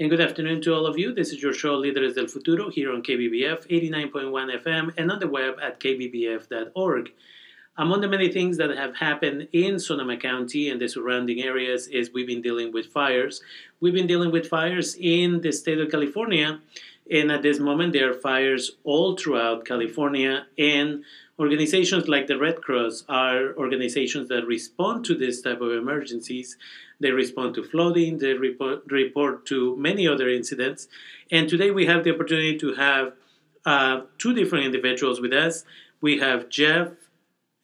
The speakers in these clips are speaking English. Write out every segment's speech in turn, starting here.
And good afternoon to all of you. This is your show, Líderes del Futuro, here on KBBF 89.1 FM and on the web at kbbf.org. Among the many things that have happened in Sonoma County and the surrounding areas is we've been dealing with fires. We've been dealing with fires in the state of California, and at this moment there are fires all throughout California. And organizations like the Red Cross are organizations that respond to this type of emergencies they respond to flooding, they report, report to many other incidents. And today we have the opportunity to have uh, two different individuals with us. We have Jeff,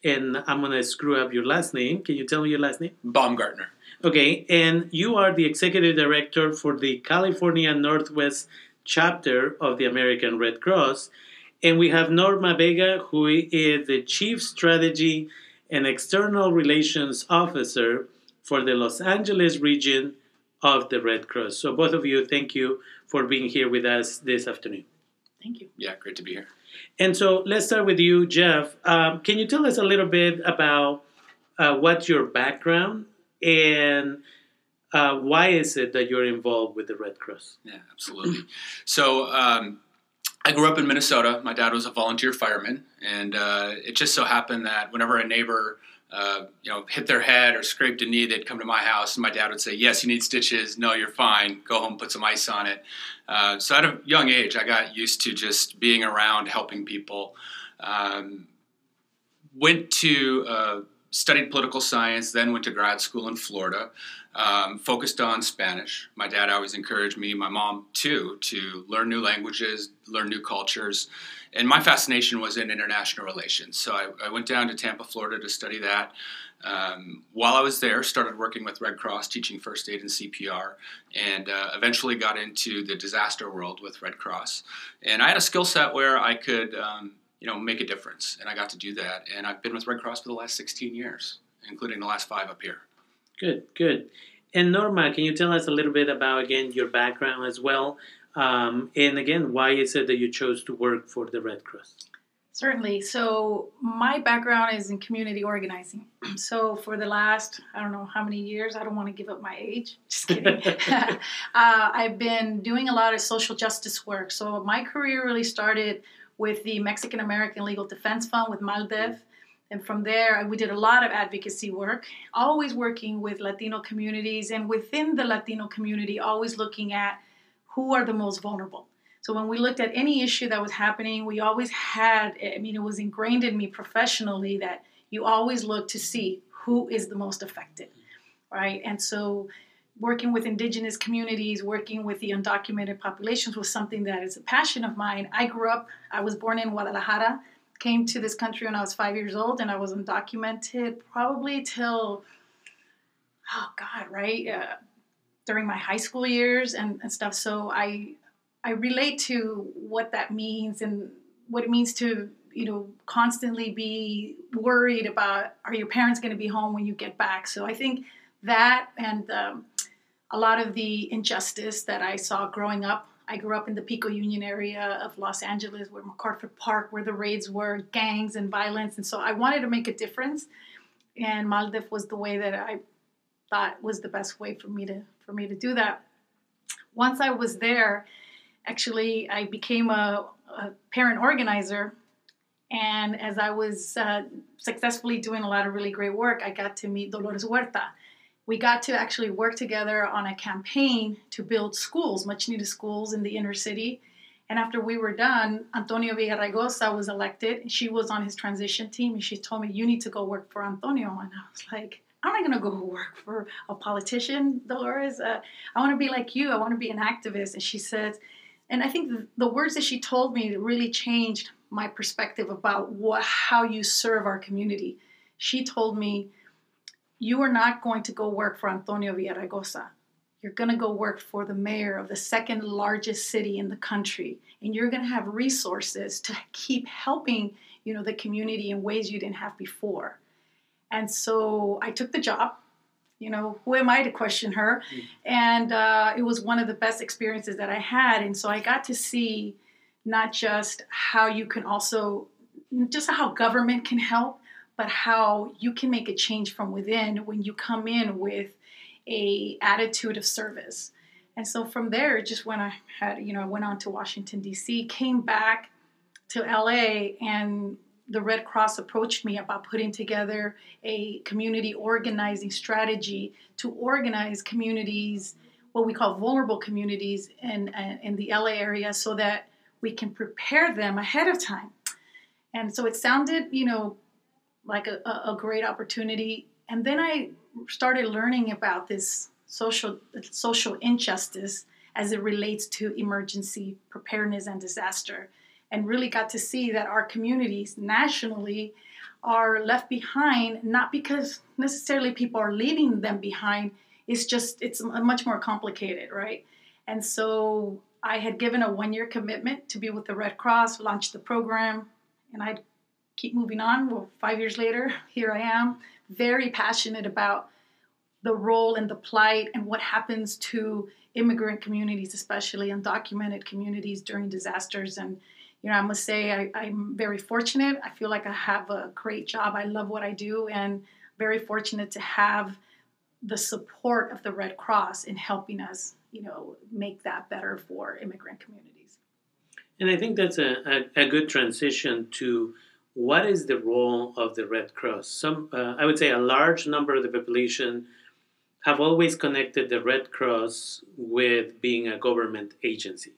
and I'm going to screw up your last name. Can you tell me your last name? Baumgartner. Okay, and you are the executive director for the California Northwest chapter of the American Red Cross. And we have Norma Vega, who is the chief strategy and external relations officer for the Los Angeles region of the Red Cross. So, both of you, thank you for being here with us this afternoon. Thank you. Yeah, great to be here. And so, let's start with you, Jeff. Um, can you tell us a little bit about uh, what's your background and uh, why is it that you're involved with the Red Cross? Yeah, absolutely. So, um, I grew up in Minnesota. My dad was a volunteer fireman, and uh, it just so happened that whenever a neighbor uh, you know, hit their head or scraped a knee, they'd come to my house, and my dad would say, "Yes, you need stitches. No, you're fine. Go home, put some ice on it." Uh, so at a young age, I got used to just being around, helping people. Um, went to uh, studied political science, then went to grad school in Florida. Um, focused on Spanish. My dad always encouraged me, my mom too, to learn new languages, learn new cultures and my fascination was in international relations. So I, I went down to Tampa, Florida to study that. Um, while I was there, started working with Red Cross, teaching first aid and CPR, and uh, eventually got into the disaster world with Red Cross. And I had a skill set where I could, um, you know, make a difference, and I got to do that. And I've been with Red Cross for the last 16 years, including the last five up here. Good, good. And Norma, can you tell us a little bit about again your background as well? Um, and again, why is it that you chose to work for the Red Cross? Certainly. So, my background is in community organizing. So, for the last, I don't know how many years, I don't want to give up my age. Just kidding. uh, I've been doing a lot of social justice work. So, my career really started with the Mexican American Legal Defense Fund with MALDEF. And from there, we did a lot of advocacy work, always working with Latino communities and within the Latino community, always looking at who are the most vulnerable. So when we looked at any issue that was happening, we always had, I mean, it was ingrained in me professionally that you always look to see who is the most affected, right? And so working with indigenous communities, working with the undocumented populations was something that is a passion of mine. I grew up, I was born in Guadalajara, came to this country when I was five years old, and I was undocumented probably till, oh God, right? Uh, during my high school years and, and stuff. So I I relate to what that means and what it means to you know constantly be worried about are your parents going to be home when you get back. So I think that and um, a lot of the injustice that I saw growing up. I grew up in the Pico Union area of Los Angeles, where MacArthur Park, where the raids were, gangs and violence, and so I wanted to make a difference. And Maldef was the way that I thought was the best way for me to for me to do that. Once I was there, actually, I became a, a parent organizer. And as I was uh, successfully doing a lot of really great work, I got to meet Dolores Huerta. We got to actually work together on a campaign to build schools, much needed schools in the inner city. And after we were done, Antonio Villaraigosa was elected. She was on his transition team, and she told me, You need to go work for Antonio. And I was like, I'm not to go work for a politician, Dolores. Uh, I want to be like you. I want to be an activist. And she said, and I think the, the words that she told me really changed my perspective about what, how you serve our community. She told me, You are not going to go work for Antonio Villaraigosa. You're going to go work for the mayor of the second largest city in the country, and you're going to have resources to keep helping you know the community in ways you didn't have before. And so I took the job. You know, who am I to question her? Mm. And uh, it was one of the best experiences that I had. And so I got to see not just how you can also, just how government can help, but how you can make a change from within when you come in with a attitude of service. And so from there, just when I had, you know, I went on to Washington, D.C., came back to LA, and the Red Cross approached me about putting together a community organizing strategy to organize communities, what we call vulnerable communities in, uh, in the LA area, so that we can prepare them ahead of time. And so it sounded, you know, like a, a great opportunity. And then I started learning about this social social injustice as it relates to emergency preparedness and disaster and really got to see that our communities nationally are left behind not because necessarily people are leaving them behind it's just it's much more complicated right and so i had given a one year commitment to be with the red cross launch the program and i'd keep moving on well five years later here i am very passionate about the role and the plight and what happens to immigrant communities especially undocumented communities during disasters and you know, I must say I, am very fortunate. I feel like I have a great job. I love what I do, and very fortunate to have the support of the Red Cross in helping us, you know, make that better for immigrant communities. And I think that's a, a, a good transition to what is the role of the Red Cross. Some, uh, I would say, a large number of the population have always connected the Red Cross with being a government agency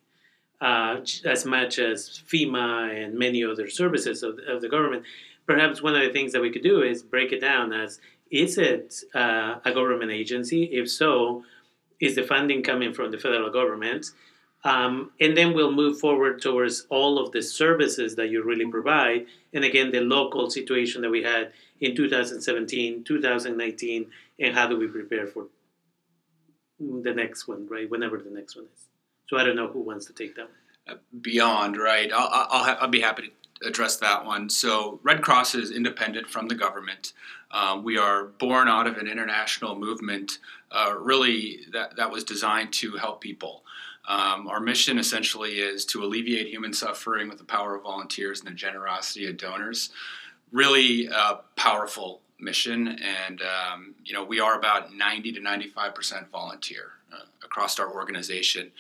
uh, as much as FEMA and many other services of, of, the government. Perhaps one of the things that we could do is break it down as is it uh, a government agency? If so, is the funding coming from the federal government? Um, and then we'll move forward towards all of the services that you really provide. And again, the local situation that we had in 2017, 2019, and how do we prepare for the next one, right? Whenever the next one is. So I don't know who wants to take that. Uh, beyond, right? I'll, I'll, ha- I'll, be happy to address that one. So Red Cross is independent from the government. Um, we are born out of an international movement, uh, really that, that was designed to help people. Um, our mission essentially is to alleviate human suffering with the power of volunteers and the generosity of donors. Really uh, powerful mission, and um, you know we are about 90 to 95 percent volunteer uh, across our organization.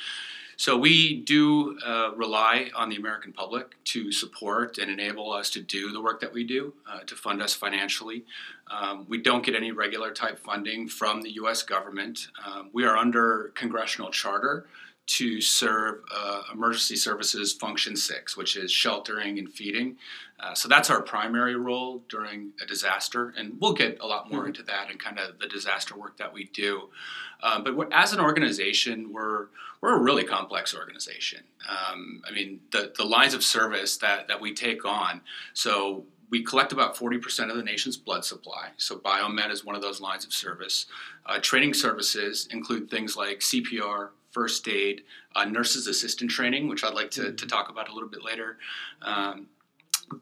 So we do uh, rely on the American public to support and enable us to do the work that we do, uh, to fund us financially. Um, we don't get any regular type funding from the U.S. government. Um, we are under congressional charter to serve uh, emergency services function six, which is sheltering and feeding. Uh, so that's our primary role during a disaster, and we'll get a lot more mm-hmm. into that and kind of the disaster work that we do. Uh, but as an organization, we're we're a really complex organization. Um, I mean, the the lines of service that that we take on. So we collect about 40% of the nation's blood supply. So biomed is one of those lines of service. Uh, training services include things like CPR, first aid, uh, nurses assistant training, which I'd like to, mm-hmm. to talk about a little bit later. Um,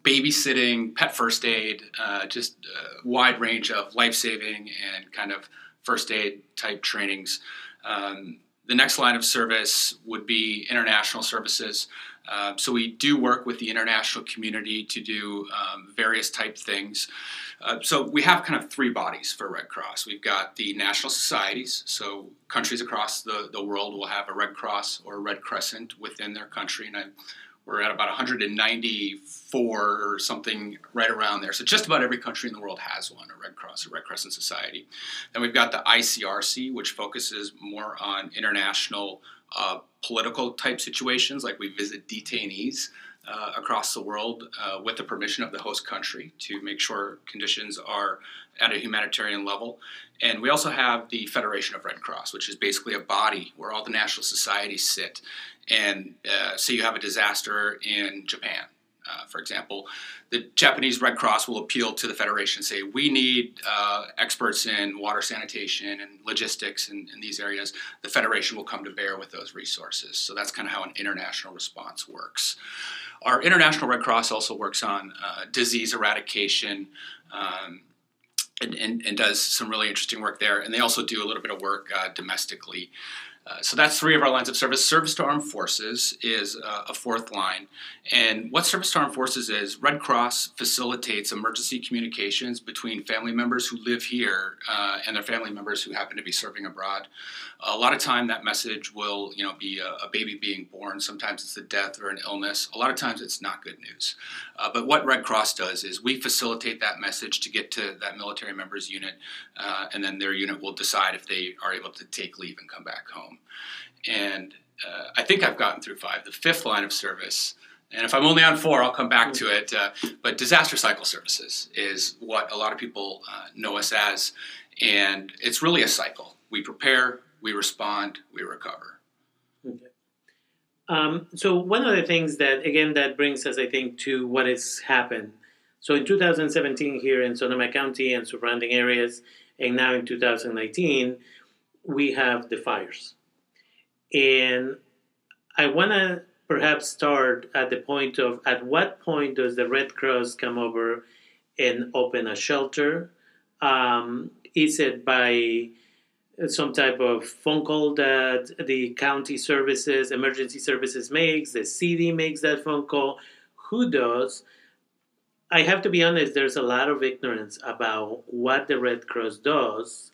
babysitting, pet first aid, uh, just a wide range of life saving and kind of first aid type trainings. Um, the next line of service would be international services. Uh, so we do work with the international community to do um, various type things. Uh, so we have kind of three bodies for Red Cross. We've got the national societies, so countries across the, the world will have a Red Cross or a Red Crescent within their country, and I, we're at about 194 or something right around there. So just about every country in the world has one, a Red Cross, a Red Crescent Society. Then we've got the ICRC, which focuses more on international uh, political type situations, like we visit detainees uh, across the world uh, with the permission of the host country to make sure conditions are at a humanitarian level. And we also have the Federation of Red Cross, which is basically a body where all the national societies sit. And uh, say you have a disaster in Japan, uh, for example, the Japanese Red Cross will appeal to the Federation and say, We need uh, experts in water sanitation and logistics in, in, these areas. The Federation will come to bear with those resources. So that's kind of how an international response works. Our International Red Cross also works on uh, disease eradication. Um, and, and, and, does some really interesting work there. And they also do a little bit of work uh, domestically. Uh, so that's three of our lines of service. Service to Armed Forces is uh, a fourth line. And what Service to Armed Forces is, Red Cross facilitates emergency communications between family members who live here uh, and their family members who happen to be serving abroad. A lot of time that message will, you know, be a, a baby being born. Sometimes it's a death or an illness. A lot of times it's not good news. Uh, but what Red Cross does is we facilitate that message to get to that military member's unit, uh, and then their unit will decide if they are able to take leave and come back home. And uh, I think I've gotten through five. The fifth line of service, and if I'm only on four, I'll come back to it. Uh, but disaster cycle services is what a lot of people uh, know us as, and it's really a cycle. We prepare, we respond, we recover. Okay. Um, so one of the things that again that brings us, I think, to what has happened. So in 2017 here in Sonoma County and surrounding areas, and now in 2019, we have the fires. And I want to perhaps start at the point of at what point does the Red Cross come over and open a shelter? Um, is it by some type of phone call that the county services, emergency services makes, the city makes that phone call? Who does? I have to be honest, there's a lot of ignorance about what the Red Cross does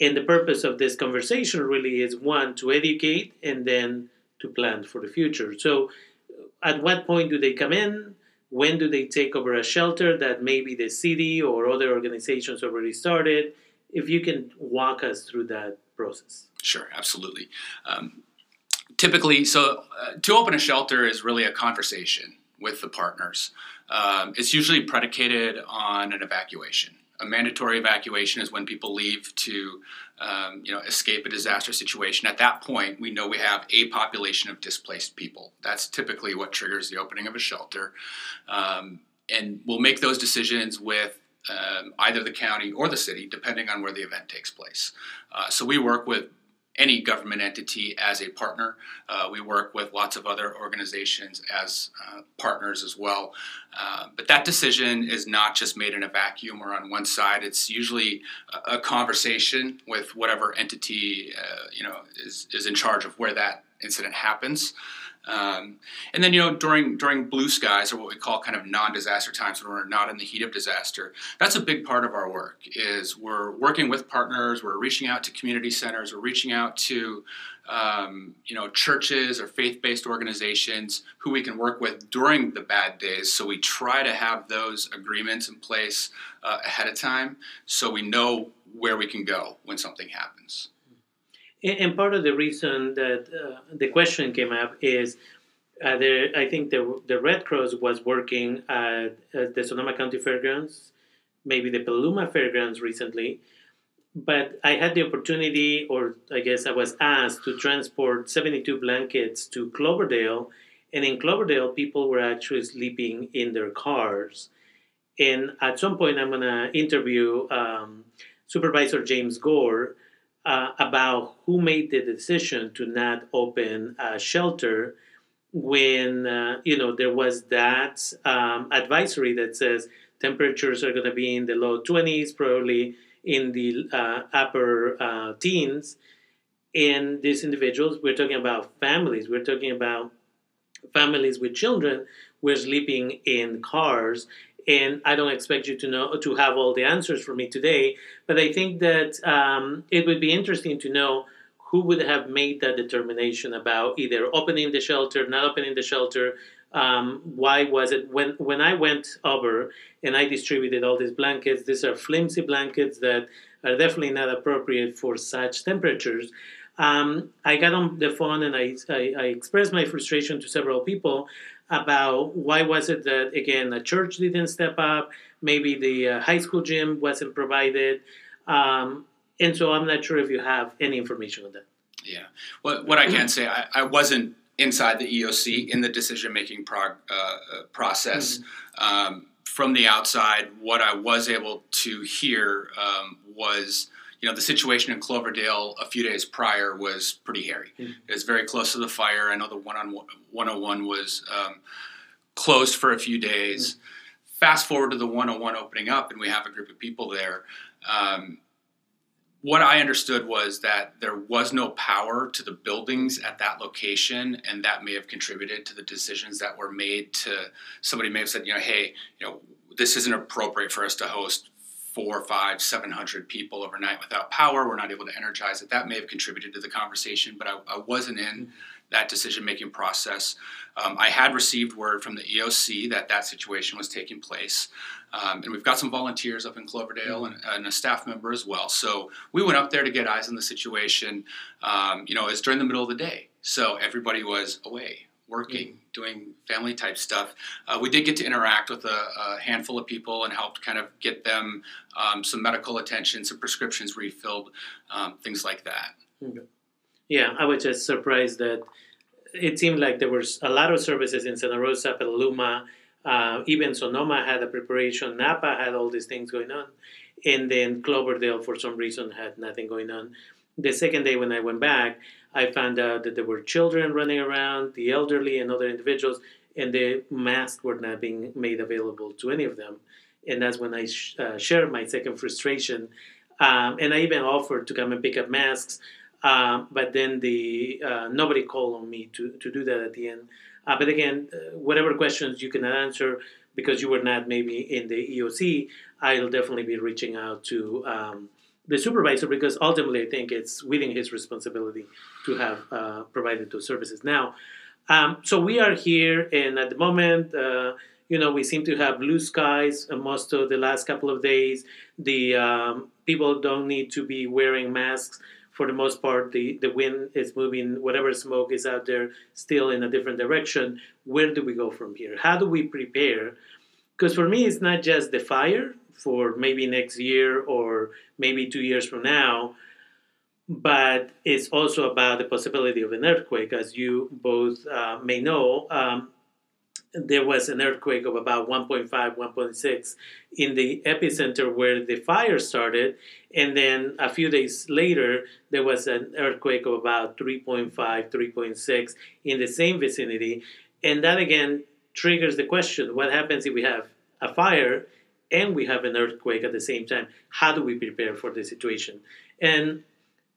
and the purpose of this conversation really is one to educate and then to plan for the future. So at what point do they come in? When do they take over a shelter that maybe the city or other organizations already started? If you can walk us through that process. Sure absolutely. Um, typically so uh, to open a shelter is really a conversation with the partners. Um, it's usually predicated on an evacuation a mandatory evacuation is when people leave to um, you know escape a disaster situation. At that point we know we have a population of displaced people. That's typically what triggers the opening of a shelter. Um, and we'll make those decisions with um, either the county or the city depending on where the event takes place. Uh, so we work with any government entity as a partner. Uh, we work with lots of other organizations as uh, partners as well. Uh, but that decision is not just made in a vacuum or on one side. It's usually a, a conversation with whatever entity uh, you know is, is in charge of where that incident happens. Um, and then, you know, during during blue skies or what we call kind of non-disaster times when we're not in the heat of disaster, that's a big part of our work. Is we're working with partners, we're reaching out to community centers, we're reaching out to um, you know churches or faith-based organizations who we can work with during the bad days. So we try to have those agreements in place uh, ahead of time, so we know where we can go when something happens. And part of the reason that uh, the question came up is uh, I think the, the Red Cross was working at, at, the Sonoma County Fairgrounds, maybe the Petaluma Fairgrounds recently. But I had the opportunity, or I guess I was asked, to transport 72 blankets to Cloverdale. And in Cloverdale, people were actually sleeping in their cars. And at some point, I'm going to interview um, Supervisor James Gore uh, about who made the decision to not open a shelter when uh, you know there was that um, advisory that says temperatures are going to be in the low 20s probably in the uh, upper uh, teens. And these individuals we're talking about families we're talking about families with children were sleeping in cars and I don't expect you to know to have all the answers for me today. But I think that um, it would be interesting to know who would have made that determination about either opening the shelter, not opening the shelter. Um, why was it when when I went over and I distributed all these blankets? These are flimsy blankets that are definitely not appropriate for such temperatures. Um, I got on the phone and I, I, I, expressed my frustration to several people about why was it that again the church didn't step up, maybe the uh, high school gym wasn't provided, um, and so I'm not sure if you have any information on that. Yeah, what what I can say, I, I wasn't inside the EOC in the decision making prog- uh, uh, process. Mm-hmm. Um, from the outside, what I was able to hear um, was you know, the situation in Cloverdale a few days prior was pretty hairy. Mm-hmm. It was very close to the fire. I know the one on 101 was um, closed for a few days. Mm-hmm. Fast forward to the 101 opening up, and we have a group of people there. Um, what I understood was that there was no power to the buildings at that location, and that may have contributed to the decisions that were made. To somebody may have said, you know, hey, you know, this isn't appropriate for us to host four, five, seven hundred people overnight without power. We're not able to energize it. That may have contributed to the conversation, but I, I wasn't in that decision making process. Um, I had received word from the EOC that that situation was taking place. Um, and we've got some volunteers up in Cloverdale and, and, a staff member as well. So we went up there to get eyes on the situation. Um, you know, it's during the middle of the day. So everybody was away, working, mm-hmm. doing family type stuff. Uh, we did get to interact with a, a, handful of people and helped kind of get them um, some medical attention, some prescriptions refilled, um, things like that. Okay. Yeah, I was just surprised that it seemed like there was a lot of services in Santa Rosa, Petaluma, uh, even Sonoma had a preparation. Napa had all these things going on, and then Cloverdale, for some reason, had nothing going on. The second day when I went back, I found out that there were children running around, the elderly, and other individuals, and the masks were not being made available to any of them. And that's when I sh- uh, shared my second frustration. Um, and I even offered to come and pick up masks um, but then the uh, nobody called on me to, to do that at the end. Uh, but again, uh, whatever questions you cannot answer because you were not maybe in the EOC, I'll definitely be reaching out to um, the supervisor because ultimately I think it's within his responsibility to have uh, provided those services. Now, um, so we are here, and at the moment, uh, you know, we seem to have blue skies most of the last couple of days. The um, people don't need to be wearing masks for the most part, the, the wind is moving, whatever smoke is out there, still in a different direction. Where do we go from here? How do we prepare? Because for me, it's not just the fire for maybe next year or maybe two years from now, but it's also about the possibility of an earthquake. As you both uh, may know, um, there was an earthquake of about 1.5, 1.6 in the epicenter where the fire started. And then a few days later, there was an earthquake of about 3.5, 3.6 in the same vicinity. And that again triggers the question what happens if we have a fire and we have an earthquake at the same time? How do we prepare for the situation? And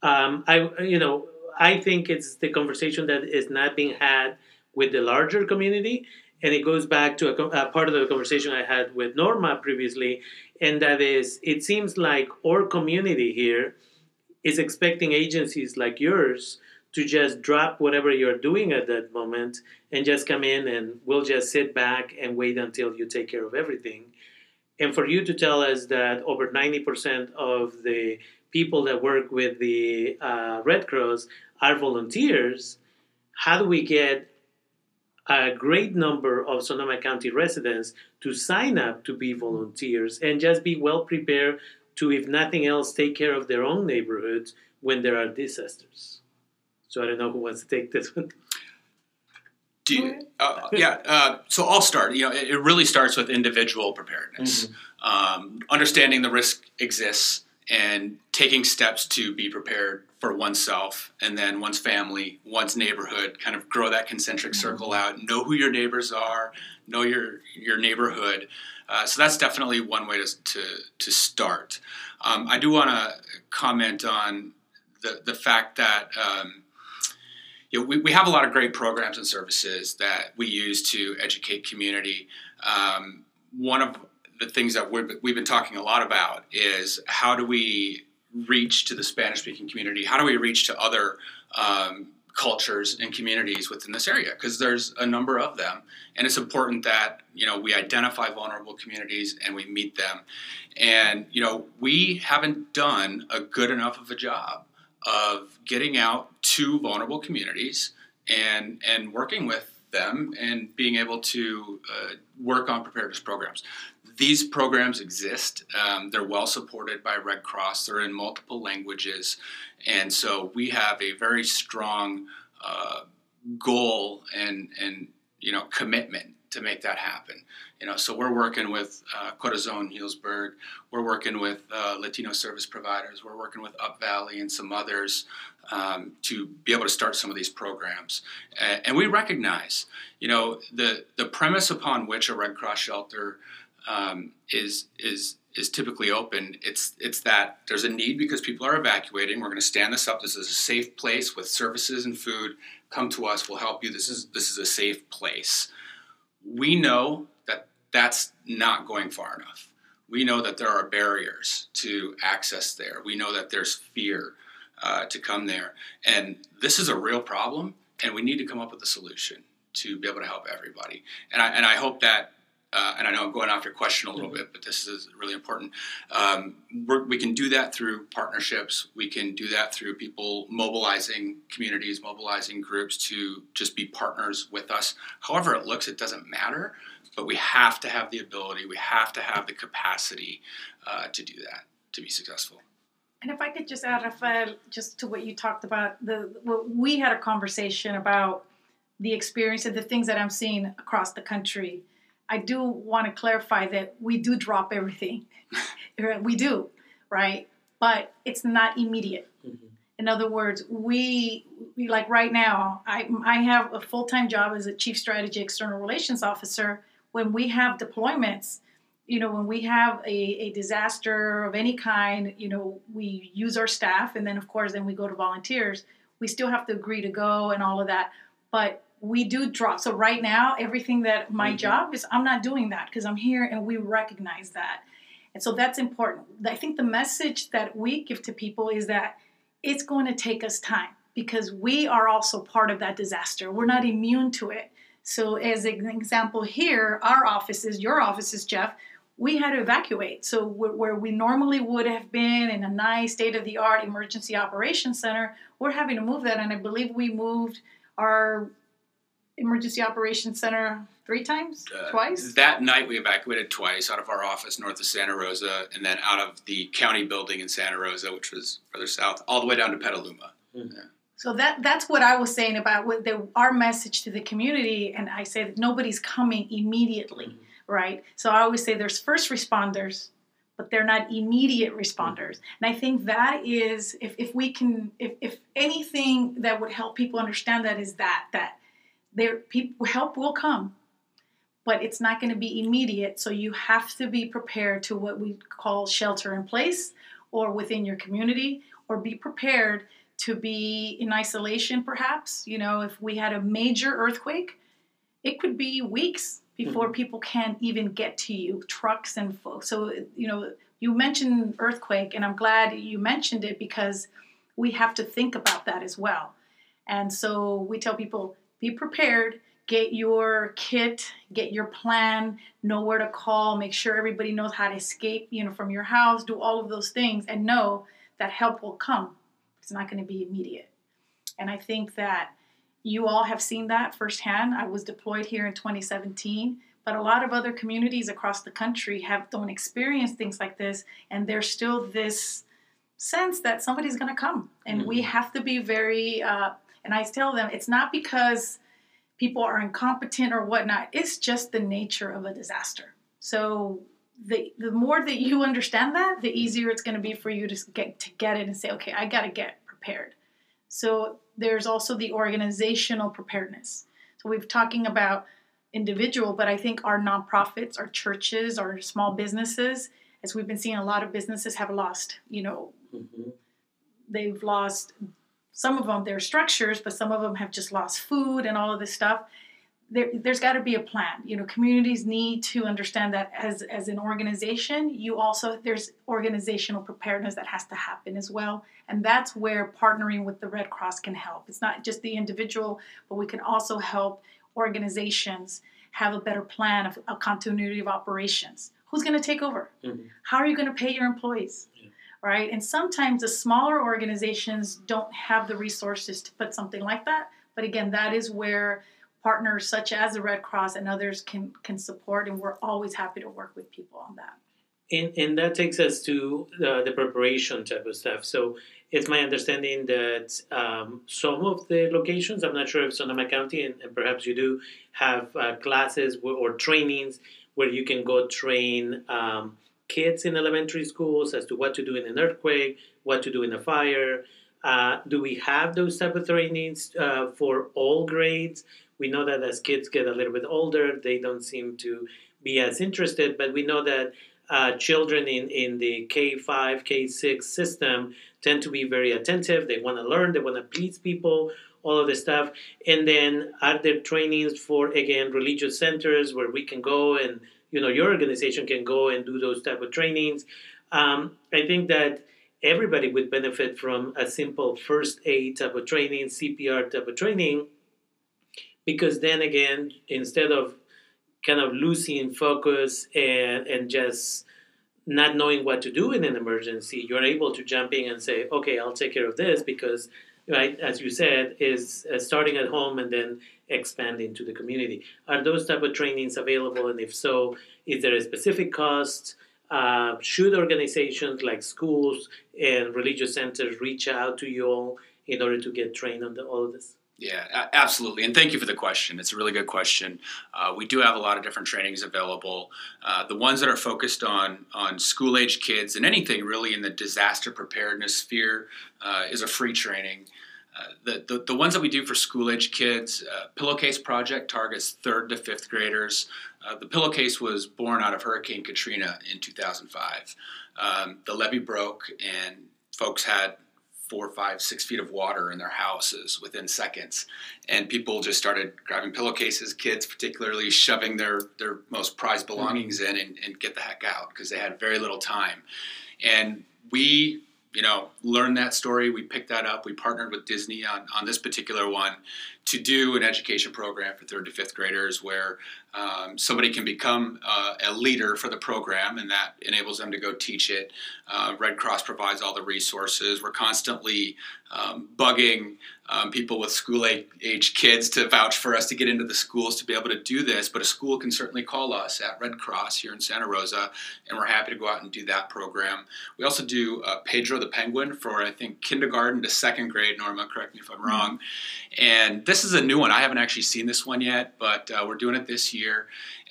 um, I, you know, I think it's the conversation that is not being had with the larger community and it goes back to a, a, part of the conversation I had with Norma previously, and that is, it seems like our community here is expecting agencies like yours to just drop whatever you're doing at that moment and just come in and we'll just sit back and wait until you take care of everything. And for you to tell us that over 90% of the people that work with the uh, Red Cross are volunteers, how do we get a great number of Sonoma County residents to sign up to be volunteers and just be well prepared to, if nothing else, take care of their own neighborhoods when there are disasters. So I don't know who wants to take this one. You, uh, yeah, uh, so I'll start. You know, it, it, really starts with individual preparedness, mm-hmm. um, understanding the risk exists, and taking steps to be prepared for oneself and then one's family, one's neighborhood, kind of grow that concentric mm-hmm. circle out, know who your neighbors are, know your your neighborhood. Uh, so that's definitely one way to to, to start. Um, I do want to comment on the the fact that. Um, you know, we, we have a lot of great programs and services that we use to educate community. Um, one of the things that we've, we've been talking a lot about is how do we reach to the Spanish speaking community? How do we reach to other um, cultures and communities within this area? Because there's a number of them, and it's important that you know we identify vulnerable communities and we meet them. And you know we haven't done a good enough of a job of getting out to vulnerable communities and and working with them and being able to uh, work on preparedness programs these programs exist. Um, they're well supported by Red Cross. They're in multiple languages, and so we have a very strong uh, goal and and you know commitment to make that happen. You know, so we're working with uh, Corazon Healdsburg. We're working with uh, Latino service providers. We're working with Up Valley and some others um, to be able to start some of these programs. And, and we recognize, you know, the the premise upon which a Red Cross shelter um, is is is typically open, it's it's that there's a need because people are evacuating. We're going to stand this up. This is a safe place with services and food. Come to us. We'll help you. This is this is a safe place. We know that that's not going far enough. We know that there are barriers to access there. We know that there's fear uh, to come there, and this is a real problem. And we need to come up with a solution to be able to help everybody. And I and I hope that uh, and I know I'm going off your question a little bit, but this is really important. Um, we can do that through partnerships. We can do that through people mobilizing communities, mobilizing groups to just be partners with us. However, it looks, it doesn't matter, but we have to have the ability, we have to have the capacity uh, to do that to be successful. And if I could just add, Rafael, just to what you talked about, the we had a conversation about the experience of the things that I'm seeing across the country I do want to clarify that we do drop everything. we do, right? But it's not immediate. Mm-hmm. In other words, we, we like right now, I, I have a full time job as a chief strategy external relations officer. When we have deployments, you know, when we have a, a disaster of any kind, you know, we use our staff and then, of course, then we go to volunteers. We still have to agree to go and all of that. But we do drop. So right now, everything that my mm-hmm. job is, I'm not doing that because I'm here and we recognize that. And so that's important. I think the message that we give to people is that it's going to take us time because we are also part of that disaster. We're not immune to it. So, as an example here, our offices, your offices, Jeff, we had to evacuate. So, where we normally would have been in a nice state of the art emergency operations center, we're having to move that. And I believe we moved our emergency operations center three times, uh, twice. That night we evacuated twice out of our office north of Santa Rosa, and then out of the county building in Santa Rosa, which was further south, all the way down to Petaluma. Mm-hmm. Yeah. So that that's what I was saying about what the, our message to the community, and I say that nobody's coming immediately, mm-hmm. right? So I always say there's first responders, but they're not immediate responders. Mm-hmm. And I think that is if, if we can if, if anything that would help people understand that is that that there people help will come but it's not going to be immediate so you have to be prepared to what we call shelter in place or within your community or be prepared to be in isolation perhaps you know if we had a major earthquake it could be weeks before mm-hmm. people can even get to you trucks and folks so you know you mentioned earthquake and i'm glad you mentioned it because we have to think about that as well and so we tell people be prepared. Get your kit. Get your plan. Know where to call. Make sure everybody knows how to escape you know from your house. Do all of those things and know that help will come. It's not going to be immediate. And i think that you all have seen that firsthand. I was deployed here in 2017 but a lot of other communities across the country have don't experience things like this and there's still this sense that somebody's going to come. And mm-hmm. we have to be very uh, and I tell them it's not because people are incompetent or whatnot, it's just the nature of a disaster. So the the more that you understand that, the easier it's going to be for you to get to get it and say, okay, I got to get prepared. So there's also the organizational preparedness. So we've talking about individual, but I think our nonprofits, our churches, our small businesses, as we've been seeing, a lot of businesses have lost. You know, mm-hmm. they've lost some of them they're structures but some of them have just lost food and all of this stuff. There, there's got to be a plan. You know communities need to understand that as as an organization you also there's organizational preparedness that has to happen as well. And that's where partnering with the red cross can help. It's not just the individual but we can also help organizations have a better plan of a continuity of operations. Who's going to take over? Mm-hmm. how are you going to pay your employees right? And sometimes the smaller organizations don't have the resources to put something like that. But again, that is where partners such as the Red Cross and others can can support, and we're always happy to work with people on that. And, and that takes us to uh, the preparation type of stuff. So it's my understanding that um, some of the locations, I'm not sure if Sonoma County, and, and perhaps you do, have uh, classes or trainings where you can go train um, kids in elementary schools as to what to do in an earthquake, what to do in a fire. Uh, do we have those type of trainings uh, for all grades? We know that as kids get a little bit older, they don't seem to be as interested, but we know that uh, children in, in the K5, K6 system tend to be very attentive. They want to learn, they want to please people, all of this stuff. And then are there trainings for, again, religious centers where we can go and, you know, your organization can go and do those type of trainings? Um, I think that everybody would benefit from a simple first aid type of training, CPR type of training, because then again, instead of kind of losing focus and, and just not knowing what to do in an emergency, you're able to jump in and say, okay, I'll take care of this because, right, as you said, is uh, starting at home and then expanding into the community. Are those type of trainings available? And if so, is there a specific cost? Uh, should organizations like schools and religious centers reach out to you all in order to get trained on the, all of this? Yeah, absolutely. And thank you for the question. It's a really good question. Uh, we do have a lot of different trainings available. Uh, the ones that are focused on on school age kids and anything really in the disaster preparedness sphere uh, is a free training. The, the, the, ones that we do for school age kids, uh, Pillowcase Project targets third to fifth graders. Uh, the pillowcase was born out of Hurricane Katrina in 2005. Um, the levee broke, and folks had four, five, six feet of water in their houses within seconds. And people just started grabbing pillowcases, kids particularly shoving their, their most prized belongings in and, and get the heck out because they had very little time. And we you know, learned that story. We picked that up. We partnered with Disney on, on this particular one to do an education program for third to fifth graders where um, somebody can become uh, a leader for the program, and that enables them to go teach it. Uh, Red Cross provides all the resources. We're constantly um, bugging um, people with school age kids to vouch for us to get into the schools to be able to do this. But a school can certainly call us at Red Cross here in Santa Rosa, and we're happy to go out and do that program. We also do uh, Pedro the Penguin for I think kindergarten to second grade. Norma, correct me if I'm wrong. And this is a new one. I haven't actually seen this one yet, but uh, we're doing it this year.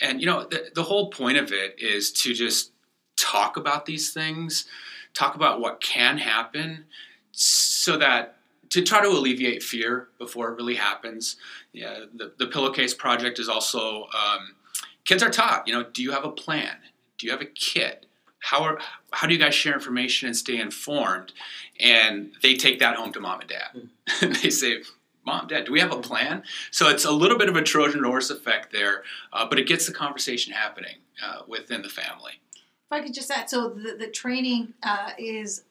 And you know, the, the whole point of it is to just talk about these things, talk about what can happen, so that to try to alleviate fear before it really happens. Yeah, the, the pillowcase project is also um, kids are taught. You know, do you have a plan? Do you have a kit? How are how do you guys share information and stay informed? And they take that home to mom and dad. Mm. they say, mom, dad, do we have a plan? So it's a little bit of a Trojan horse effect there, uh, but it gets the conversation happening uh, within the family. If I could just add, so the, the training uh, is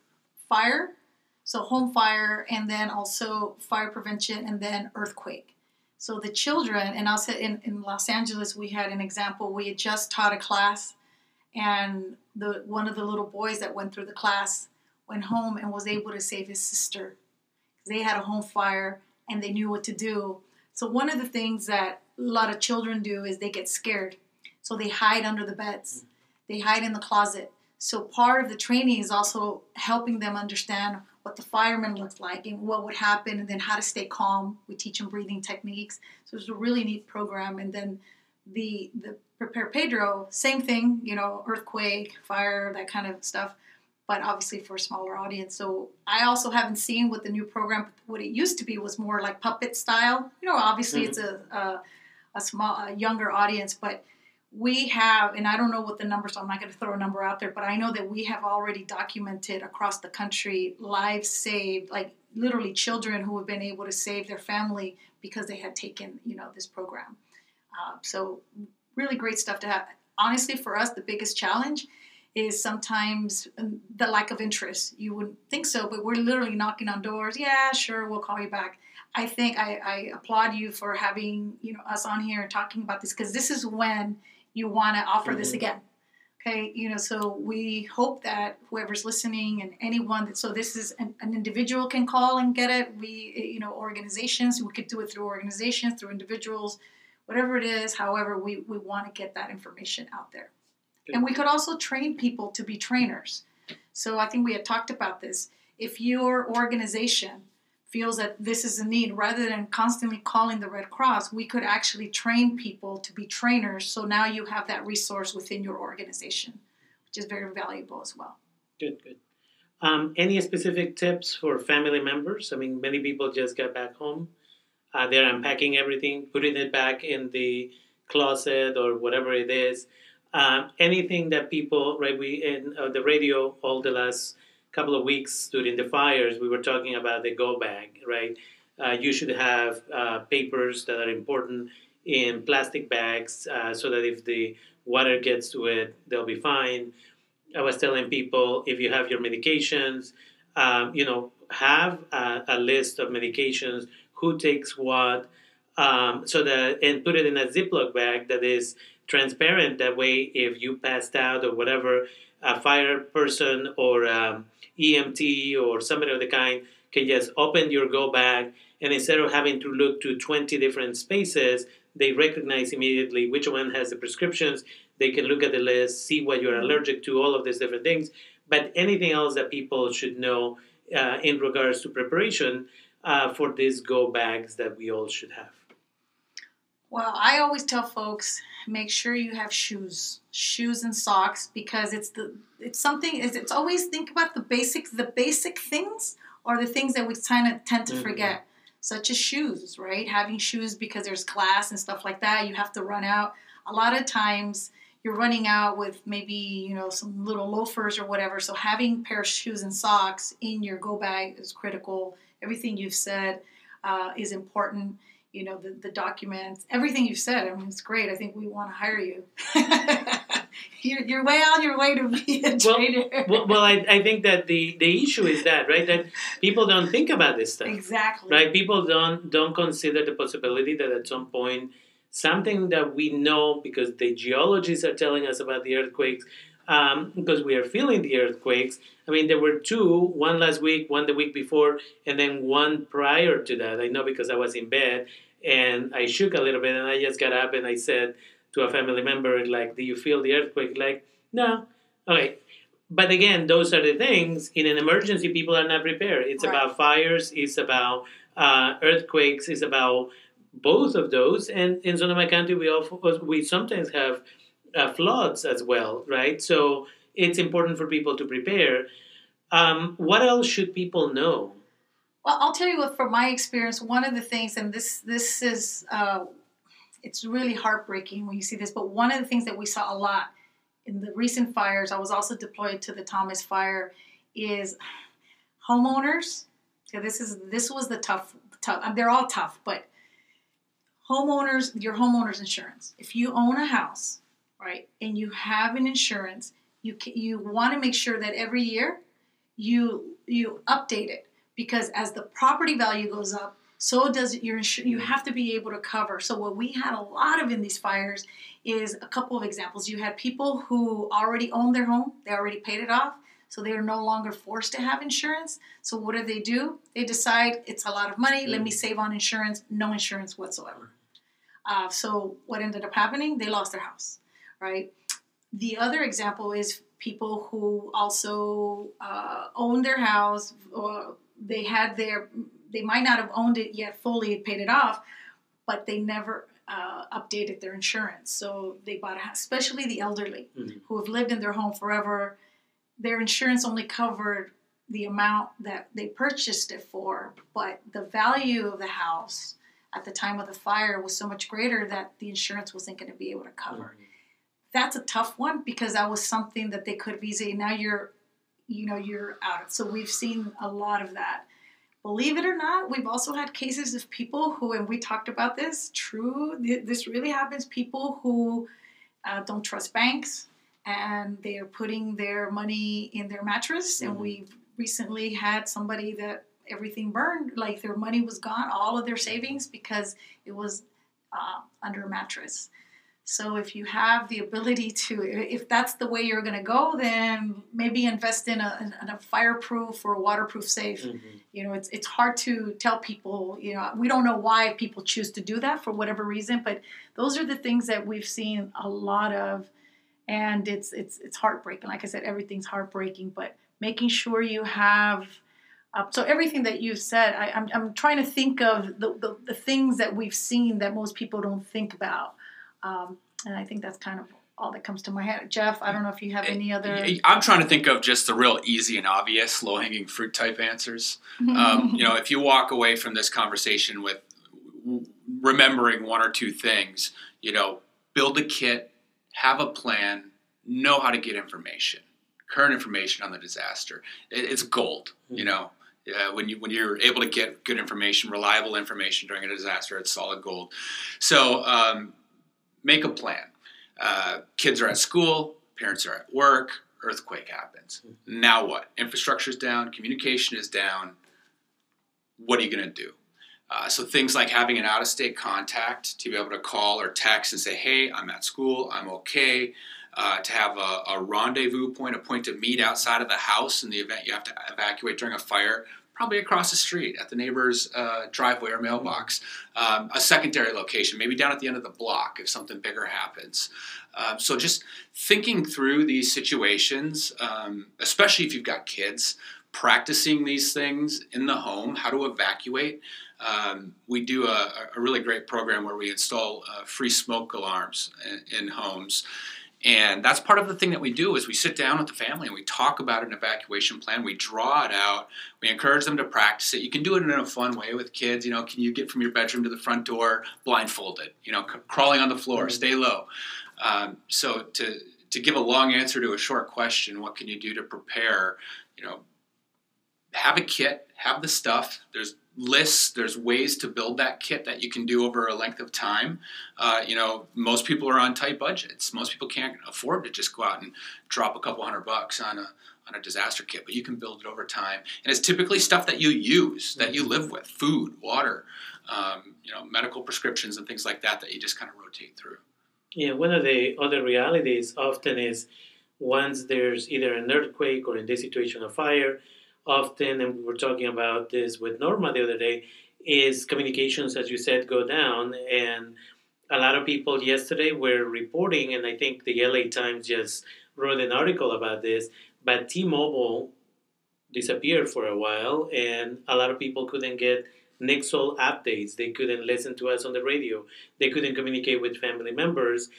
fire, so home fire, and then also fire prevention, and then earthquake. So the children, and also in, in Los Angeles, we had an example. We had just taught a class, and the one of the little boys that went through the class went home and was able to save his sister. They had a home fire and they knew what to do. So one of the things that a lot of children do is they get scared. So they hide under the beds. They hide in the closet. So part of the training is also helping them understand what the fireman looks like and what would happen and then how to stay calm. We teach them breathing techniques. So it's a really neat program. And then the the prepare Pedro, same thing, you know, earthquake, fire, that kind of stuff but obviously for a smaller audience. So I also haven't seen what the new program, what it used to be was more like puppet style. You know, obviously mm-hmm. it's a, a, a small, a younger audience, but we have, and I don't know what the numbers. So I'm not going to throw a number out there, but I know that we have already documented across the country lives saved, like literally children who have been able to save their family because they had taken, you know, this program. Uh, so really great stuff to have. Honestly, for us, the biggest challenge is sometimes um, the lack of interest. You wouldn't think so, but we're literally knocking on doors. Yeah, sure, we'll call you back. I think I, I applaud you for having you know us on here and talking about this because this is when you want to offer mm-hmm. this again. Okay, you know, so we hope that whoever's listening and anyone that so this is an, an individual can call and get it. We you know organizations we could do it through organizations through individuals, whatever it is. However, we we want to get that information out there. And we could also train people to be trainers. So I think we had talked about this. If your organization feels that this is a need, rather than constantly calling the Red Cross, we could actually train people to be trainers. So now you have that resource within your organization, which is very valuable as well. Good, good. Um, any specific tips for family members? I mean, many people just got back home. Uh, they're unpacking everything, putting it back in the closet or whatever it is Um, anything that people, right? We in uh, the radio all the last couple of weeks during the fires, we were talking about the go bag, right? Uh, you should have uh, papers that are important in plastic bags uh, so that if the water gets to it, they'll be fine. I was telling people if you have your medications, um, you know, have a, a, list of medications, who takes what, um, so that and put it in a Ziploc bag that is transparent. That way, if you passed out or whatever, a fire person or um, EMT or somebody of the kind can just open your go bag and instead of having to look to 20 different spaces, they recognize immediately which one has the prescriptions. They can look at the list, see what you're allergic to, all of these different things. But anything else that people should know uh, in regards to preparation uh, for these go bags that we all should have. Well, I always tell folks make sure you have shoes, shoes and socks because it's the it's something is it's always think about the basic the basic things or the things that we kind of tend to mm-hmm. forget such as shoes, right? Having shoes because there's class and stuff like that. You have to run out. A lot of times you're running out with maybe, you know, some little loafers or whatever. So having pair of shoes and socks in your go bag is critical. Everything you've said uh, is important. You know, the, the documents, everything you've said. I mean, it's great. I think we want to hire you. you're, you're way on your way to be a trader. Well, well, I, I think that the, the issue is that right that people don't think about this stuff. Exactly. Right. People don't don't consider the possibility that at some point something that we know because the geologists are telling us about the earthquakes um, because we are feeling the earthquakes. I mean, there were two, one last week, one the week before, and then one prior to that. I know because I was in bed and I shook a little bit, and I just got up and I said to a family member, like, do you feel the earthquake? Like, no. Okay. But again, those are the things. In an emergency, people are not prepared. It's right. about fires. It's about uh, earthquakes. It's about both of those. And in Sonoma County, we also, we sometimes have uh, floods as well, right? So it's important for people to prepare. Um, what else should people know? Well, I'll tell you what, from my experience, one of the things, and this this is uh, it's really heartbreaking when you see this. But one of the things that we saw a lot in the recent fires, I was also deployed to the Thomas fire, is homeowners. Yeah, this is this was the tough tough. They're all tough, but homeowners, your homeowners insurance. If you own a house, right, and you have an insurance, you you want to make sure that every year you you update it because as the property value goes up, so does your insurance. You have to be able to cover. So what we had a lot of in these fires is a couple of examples. You had people who already owned their home; they already paid it off, so they are no longer forced to have insurance. So what do they do? They decide it's a lot of money. Let me save on insurance. No insurance whatsoever. Uh, so what ended up happening? They lost their house, right? The other example is people who also uh, owned their house or they had their they might not have owned it yet fully, paid it off, but they never uh, updated their insurance. So they bought a house, especially the elderly mm-hmm. who have lived in their home forever. Their insurance only covered the amount that they purchased it for, but the value of the house at the time of the fire was so much greater that the insurance wasn't going to be able to cover. Mm-hmm. That's a tough one because that was something that they could easily. Now you're, you know, you're out. So we've seen a lot of that. Believe it or not, we've also had cases of people who, and we talked about this. True, this really happens. People who uh, don't trust banks and they are putting their money in their mattress. Mm-hmm. And we've recently had somebody that everything burned, like their money was gone, all of their savings, because it was uh, under a mattress. So if you have the ability to, if that's the way you're going to go, then maybe invest in a, in a fireproof or waterproof safe. Mm-hmm. You know, it's it's hard to tell people. You know, we don't know why people choose to do that for whatever reason, but those are the things that we've seen a lot of, and it's it's it's heartbreaking. Like I said, everything's heartbreaking, but making sure you have. Uh, so everything that you've said, I, am I'm, I'm trying to think of the, the, the things that we've seen that most people don't think about. Um, and I think that's kind of all that comes to my head. Jeff, I don't know if you have any other. I'm trying to think of just the real easy and obvious, low hanging fruit type answers. um, you know, if you walk away from this conversation with remembering one or two things, you know, build a kit, have a plan, know how to get information, current information on the disaster. It's gold, you mm-hmm. know. Uh, when you when you're able to get good information, reliable information during a disaster, it's solid gold. So um, make a plan. Uh, kids are at school, parents are at work, earthquake happens. Now what? Infrastructure is down, communication is down. What are you going to do? Uh, so things like having an out-of-state contact to be able to call or text and say, "Hey, I'm at school. I'm okay." Uh, to have a, a, rendezvous point, a point to meet outside of the house in the event you have to evacuate during a fire, probably across the street at the neighbor's uh, driveway or mailbox. Um, a secondary location, maybe down at the end of the block if something bigger happens. Um, so just thinking through these situations, um, especially if you've got kids, practicing these things in the home, how to evacuate. Um, we do a, a, really great program where we install uh, free smoke alarms in, in, homes. And that's part of the thing that we do is we sit down with the family and we talk about an evacuation plan. We draw it out. We encourage them to practice it. You can do it in a fun way with kids. You know, can you get from your bedroom to the front door blindfolded? You know, c- crawling on the floor, mm-hmm. stay low. Um, so to to give a long answer to a short question, what can you do to prepare? You know, have a kit, have the stuff. There's lists there's ways to build that kit that you can do over a length of time. Uh, you know most people are on tight budgets. Most people can't afford to just go out and drop a couple hundred bucks on a on a disaster kit but you can build it over time. And it's typically stuff that you use that you live with food water um, you know medical prescriptions and things like that that you just kind of rotate through. Yeah one of the other realities often is once there's either an earthquake or in this situation a fire often, and we were talking about this with Norma the other day, is communications, as you said, go down. And a lot of people yesterday were reporting, and I think the LA Times just wrote an article about this, but T Mobile disappeared for a while, and a lot of people couldn't get Nixle updates. They couldn't listen to us on the radio. They couldn't communicate with family members.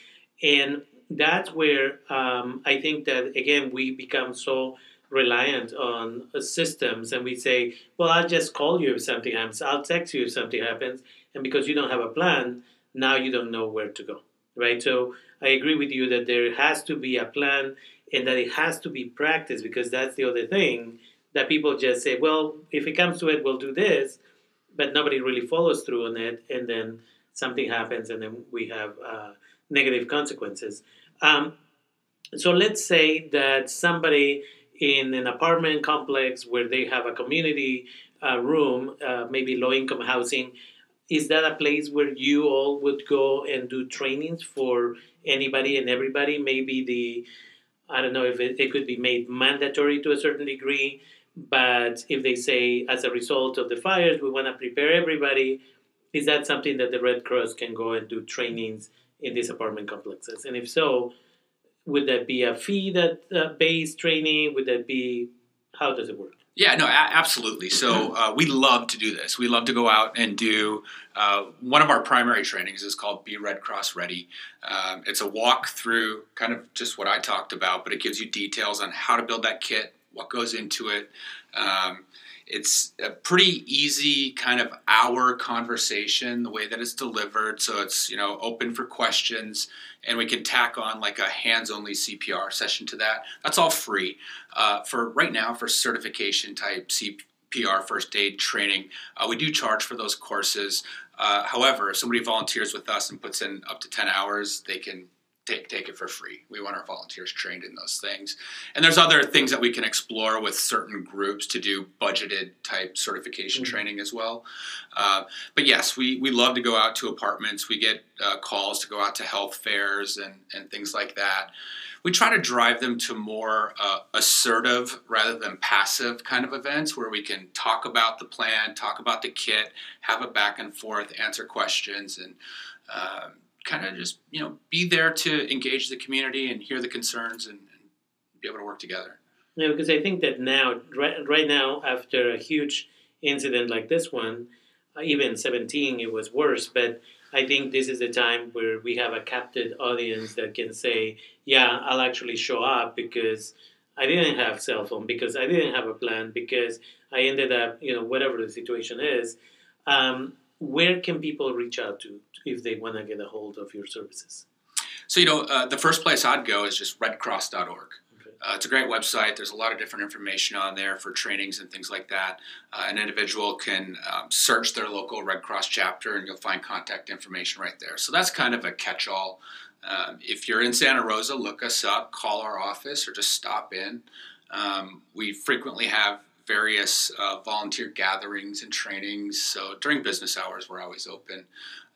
And that's where um, I think that, again, we become so reliant on systems and we say, well, I'll just call you if something happens, I'll text you if something happens, and because you don't have a plan, now you don't know where to go, right? So I agree with you that there has to be a plan and that it has to be practiced because that's the other thing that people just say, well, if it comes to it, we'll do this, but nobody really follows through on it, and then something happens, and then we have uh, negative consequences. Um, so let's say that somebody in an apartment complex where they have a community uh, room, uh, maybe low income housing, is that a place where you all would go and do trainings for anybody and everybody? Maybe the, I don't know if it, it could be made mandatory to a certain degree, but if they say as a result of the fires, we want to prepare everybody, is that something that the Red Cross can go and do trainings in these apartment complexes? And if so, would that be a fee that uh, based training? Would that be how does it work? Yeah, no, a- absolutely. So uh, we love to do this. We love to go out and do uh, one of our primary trainings is called Be Red Cross Ready. Um, it's a walk through kind of just what I talked about, but it gives you details on how to build that kit, what goes into it. Um, it's a pretty easy kind of hour conversation the way that it's delivered. So it's you know open for questions and we can tack on like a hands only cpr session to that. That's all free. Uh, for right now for certification type cpr first aid training uh, we do charge for those courses. Uh, however if somebody volunteers with us and puts in up to 10 hours they can take take it for free. We want our volunteers trained in those things. And there's other things that we can explore with certain groups to do budgeted type certification mm-hmm. training as well. Uh, but yes, we, we love to go out to apartments. We get uh, calls to go out to health fairs and, and things like that. We try to drive them to more uh, assertive rather than passive kind of events where we can talk about the plan, talk about the kit, have a back and forth, answer questions, and um, kind of just you know be there to engage the community and hear the concerns and, and be able to work together. Yeah, because I think that now, right, right now, after a huge incident like this one, uh, even 17, it was worse. But I think this is the time where we have a captive audience that can say, "Yeah, I'll actually show up because I didn't have cell phone, because I didn't have a plan, because I ended up, you know, whatever the situation is." Um, where can people reach out to if they want to get a hold of your services? So, you know, uh, the first place I'd go is just redcross.org. Okay. Uh, it's a great website. There's a lot of different information on there for trainings and things like that. Uh, an individual can um, search their local Red Cross chapter and you'll find contact information right there. So that's kind of a catch all. Um, if you're in Santa Rosa, look us up, call our office, or just stop in. Um, we frequently have various uh, volunteer gatherings and trainings. So during business hours, we're always open.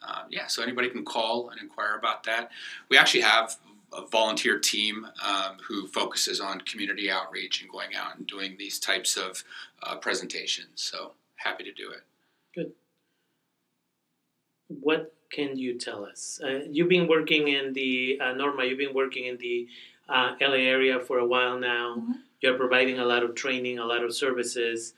Um, yeah, so anybody can call and inquire about that. We actually have a volunteer team um, who focuses on community outreach and going out and doing these types of uh, presentations. So happy to do it. Good. What can you tell us? Uh, you've been working in the uh, Norma. You've been working in the uh, LA area for a while now. Mhm. You're providing a lot of training, a lot of services.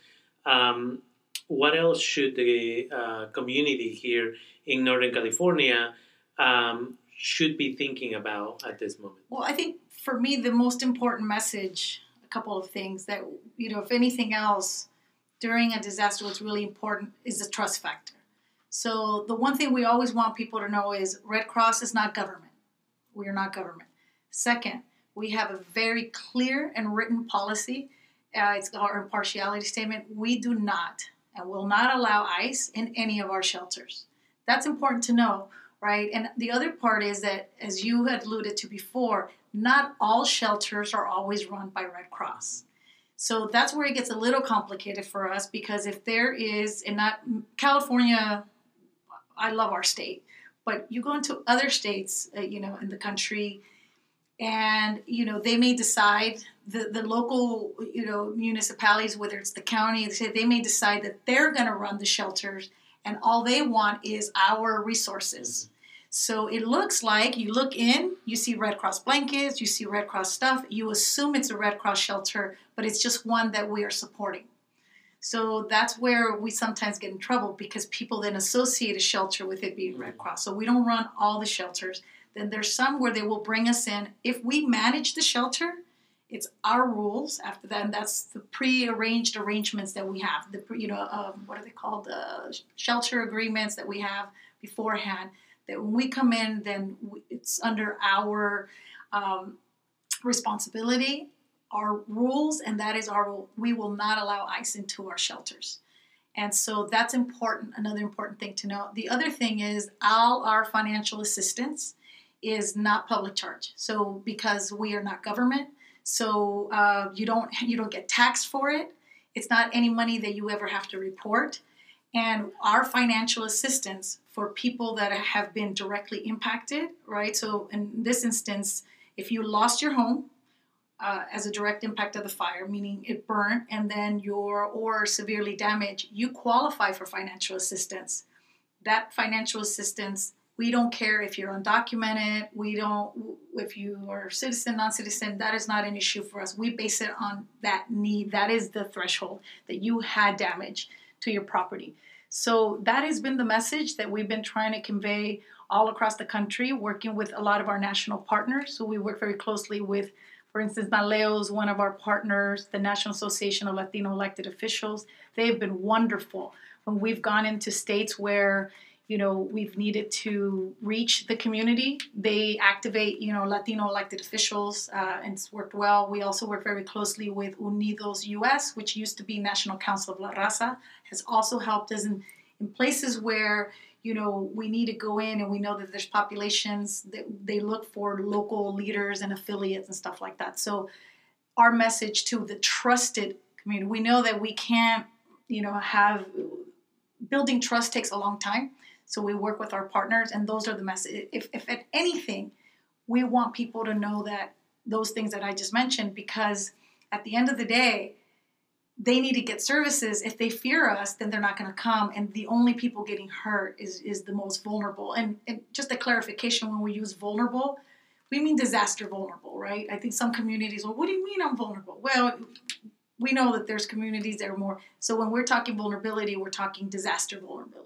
Um, what else should the uh, community here in Northern California um, should be thinking about at this moment? Well, I think for me, the most important message, a couple of things that, you know, if anything else, during a disaster, what's really important is the trust factor. So, the one thing we always want people to know is Red Cross is not government. We are not government. Second, we have a very clear and written policy. Uh, it's our impartiality statement. We do not and will not allow ICE in any of our shelters. That's important to know right? And the other part is that, as you had alluded to before, not all shelters are always run by Red Cross. So that's where it gets a little complicated for us because if there is, and not California, I love our state, but you go into other states, uh, you know, in the country, and you know they may decide the, the local you know municipalities whether it's the county they, they may decide that they're going to run the shelters and all they want is our resources. Mm-hmm. So it looks like you look in, you see Red Cross blankets, you see Red Cross stuff, you assume it's a Red Cross shelter, but it's just one that we are supporting. So that's where we sometimes get in trouble because people then associate a shelter with it being Red mm-hmm. Cross. So we don't run all the shelters. Then there's some where they will bring us in. If we manage the shelter, it's our rules after that, and that's the pre-arranged arrangements that we have. The you know um, what are they called? Uh, shelter agreements that we have beforehand. That when we come in, then we, it's under our um, responsibility, our rules, and that is our. We will not allow ICE into our shelters. And so that's important, another important thing to know. The other thing is all our financial assistance is not public charge. So because we are not government, so uh, you don't you don't get taxed for it. It's not any money that you ever have to report. And our financial assistance for people that have been directly impacted, right? So in this instance, if you lost your home uh, as a direct impact of the fire, meaning it burnt and then you're or severely damaged, you qualify for financial assistance. That financial assistance we don't care if you're undocumented. We don't if you are citizen non-citizen that is not an issue for us. We base it on that need. That is the threshold that you had damage to your property. So that has been the message that we've been trying to convey all across the country working with a lot of our national partners. So we work very closely with for instance, NALEO is one of our partners, the National Association of Latino Elected Officials. They've been wonderful. When we've gone into states where you know we've needed to reach the community. They activate you know latino elected officials uh, and it's worked well. We also work very closely with UnidosUS which used to be national council of la raza has also helped us in, in places where you know we need to go in and we know that there's populations that they look for local leaders and affiliates and stuff like that. So our message to the trusted community we know that we can't you know have building trust takes a long time so we work with our partners, and those are the message. If, if at anything, we want people to know that those things that I just mentioned, because at the end of the day, they need to get services. If they fear us, then they're not going to come. And the only people getting hurt is, is the most vulnerable. And, and just a clarification when we use vulnerable, we mean disaster vulnerable, right? I think some communities, well, what do you mean I'm vulnerable? Well, we know that there's communities that are more. So when we're talking vulnerability, we're talking disaster vulnerability.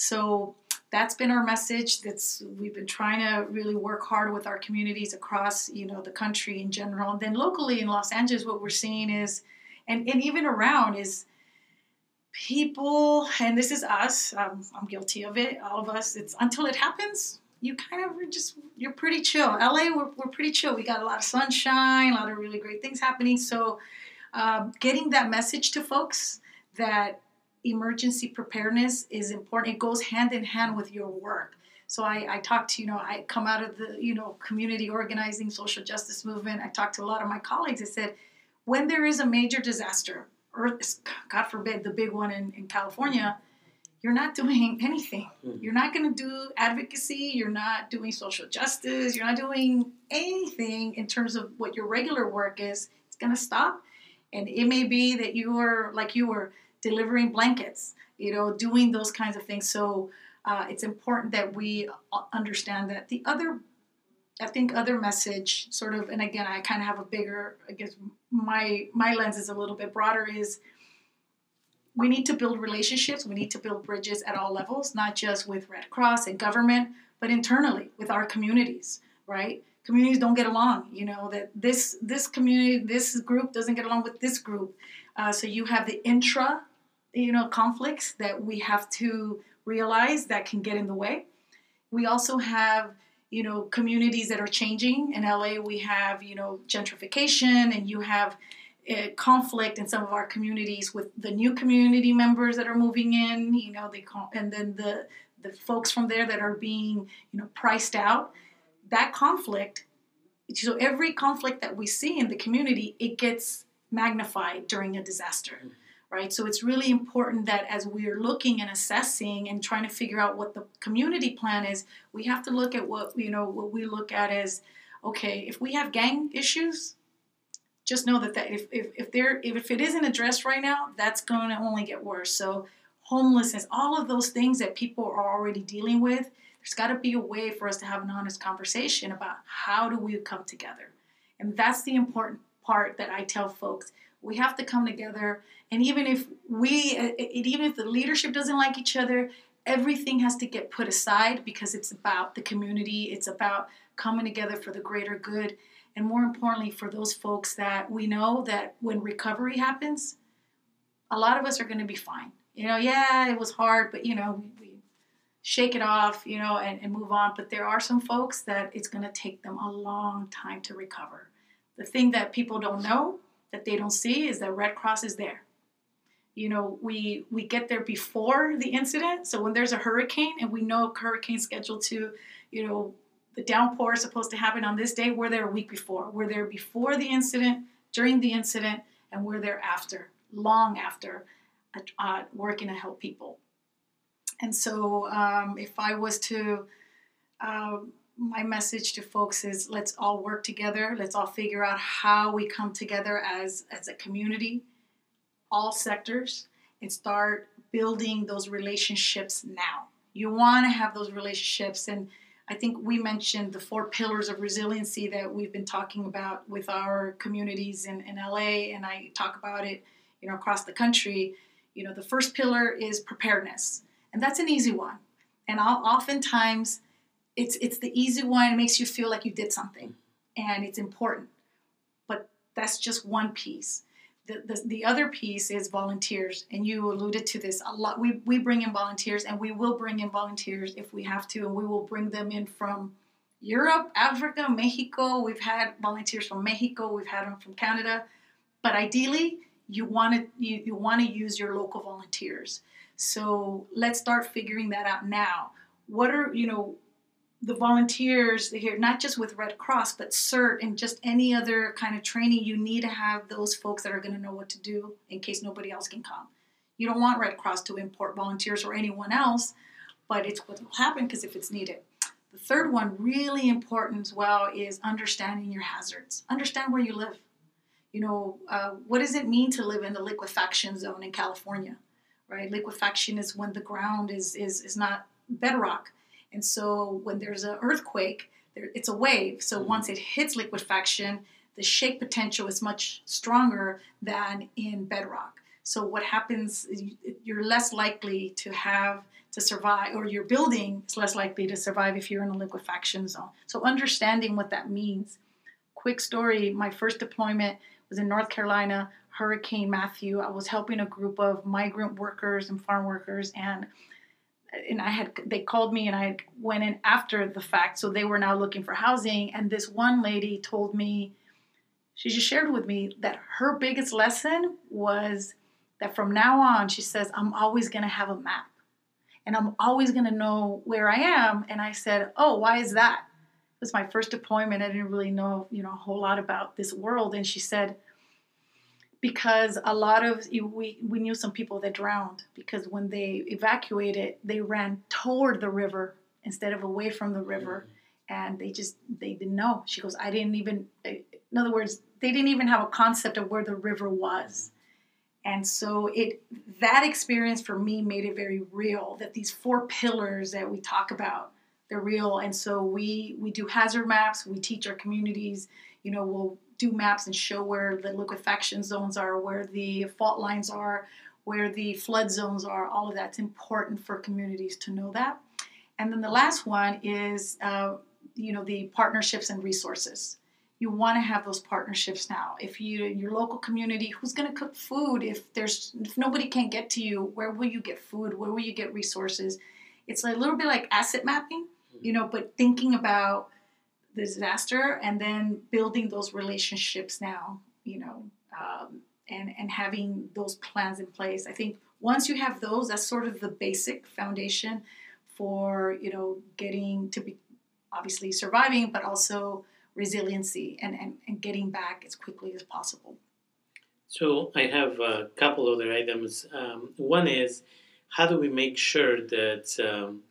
So that's been our message. That's we've been trying to really work hard with our communities across you know the country in general, and then locally in Los Angeles, what we're seeing is, and and even around is people, and this is us. Um, I'm guilty of it. All of us. It's until it happens. you kind of are just you're pretty chill. LA, we're, we're pretty chill. We got a lot of sunshine, a lot of really great things happening. So, um, getting that message to folks that emergency preparedness is important. It goes hand in hand with your work. So I, I talked to, you know, I come out of the, you know, community organizing, social justice movement. I talked to a lot of my colleagues. I said, when there is a major disaster, earth, God forbid, the big one in, in California, you're not doing anything. Mm-hmm. You're not going to do advocacy. You're not doing social justice. You're not doing anything in terms of what your regular work is. It's going to stop. And it may be that you are, like you were, delivering blankets, you know, doing those kinds of things. So uh, it's important that we understand that. The other, I think, other message, sort of, and again, I kind of have a bigger, I guess my my lens is a little bit broader. Is we need to build relationships. We need to build bridges at all levels, not just with Red Cross and government, but internally with our communities, right? Communities don't get along. You know that this this community, this group doesn't get along with this group. Uh, so you have the intra you know conflicts that we have to realize that can get in the way. We also have you know communities that are changing in LA. We have you know gentrification, and you have conflict in some of our communities with the new community members that are moving in. You know they call, and then the the folks from there that are being you know priced out. That conflict. So every conflict that we see in the community, it gets magnified during a disaster. Right? So it's really important that as we're looking and assessing and trying to figure out what the community plan is, we have to look at what you know what we look at as okay, if we have gang issues, just know that, that if, if, if there if it isn't addressed right now, that's going to only get worse. So homelessness, all of those things that people are already dealing with, there's got to be a way for us to have an honest conversation about how do we come together. And that's the important part that I tell folks. We have to come together and even if we, uh, uh, even if the leadership doesn't like each other, everything has to get put aside because it's about the community. It's about coming together for the greater good. And more importantly, for those folks that we know that when recovery happens, a lot of us are going to be fine. You know, yeah, it was hard, but you know, we shake it off, you know, and, and move on. But there are some folks that it's going to take them a long time to recover. The thing that people don't know, that they don't see, is that Red Cross is there. You know we we get there before the incident. So when there's a hurricane and we know hurricane scheduled to you know the downpour is supposed to happen on this day we're there a week before. We're there before the incident during the incident and we're there after long after uh, working to help people. And so um, if i was to uh, my message to folks is let's all work together let's all figure out how we come together as as a community all sectors and start building those relationships now. You want to have those relationships. And I think we mentioned the four pillars of resiliency that we've been talking about with our communities in, in LA, and I talk about it, you know, across the country. You know, the first pillar is preparedness, and that's an easy one. And I'll, oftentimes, it's it's the easy one. It makes you feel like you did something, and it's important. But that's just one piece. The, the, the other piece is volunteers. And you alluded to this a lot. We, we bring in volunteers and we will bring in volunteers if we have to. And we will bring them in from europe africa mexico. We've had volunteers from mexico. We've had them from canada. But ideally you want to you, you want to use your local volunteers. So let's start figuring that out now. What are you know the volunteers here, not just with Red Cross, but CERT and just any other kind of training, you need to have those folks that are going to know what to do in case nobody else can come. You don't want Red Cross to import volunteers or anyone else, but it's what will happen because if it's needed. The third one, really important as well, is understanding your hazards. Understand where you live. You know, uh, what does it mean to live in the liquefaction zone in California, right? Liquefaction is when the ground is is, is not bedrock and so when there's an earthquake, there, it's a wave. So mm-hmm. once it hits liquefaction, the shake potential is much stronger than in bedrock. So what happens you're less likely to have to survive, or your building is less likely to survive if you're in a liquefaction zone. So understanding what that means. Quick story: my first deployment was in North Carolina, Hurricane Matthew. I was helping a group of migrant workers and farm workers, and and I had they called me and I went in after the fact, so they were now looking for housing. And this one lady told me, she just shared with me that her biggest lesson was that from now on, she says, I'm always gonna have a map, and I'm always gonna know where I am. And I said, Oh, why is that? It was my first deployment. I didn't really know, you know, a whole lot about this world. And she said, because a lot of we we knew some people that drowned because when they evacuated they ran toward the river instead of away from the river. Mm-hmm. and they just they didn't know. She goes i didn't even in other words they didn't even have a concept of where the river was. And so it that experience for me made it very real that these four pillars that we talk about they're real. And so we we do hazard maps we teach our communities you know we'll do maps and show where the liquefaction zones are, where the fault lines are, where the flood zones are. All of that's important for communities to know that. And then the last one is, uh, you know, the partnerships and resources. You want to have those partnerships now. If you your local community, who's going to cook food? If there's if nobody can get to you, where will you get food? Where will you get resources? It's a little bit like asset mapping, you know, but thinking about the disaster and then building those relationships now you know um, and and having those plans in place. I think once you have those that's sort of the basic foundation for you know getting to be obviously surviving but also resiliency and, and, and getting back as quickly as possible. So i have a couple other items. Um, one is how do we make sure that um,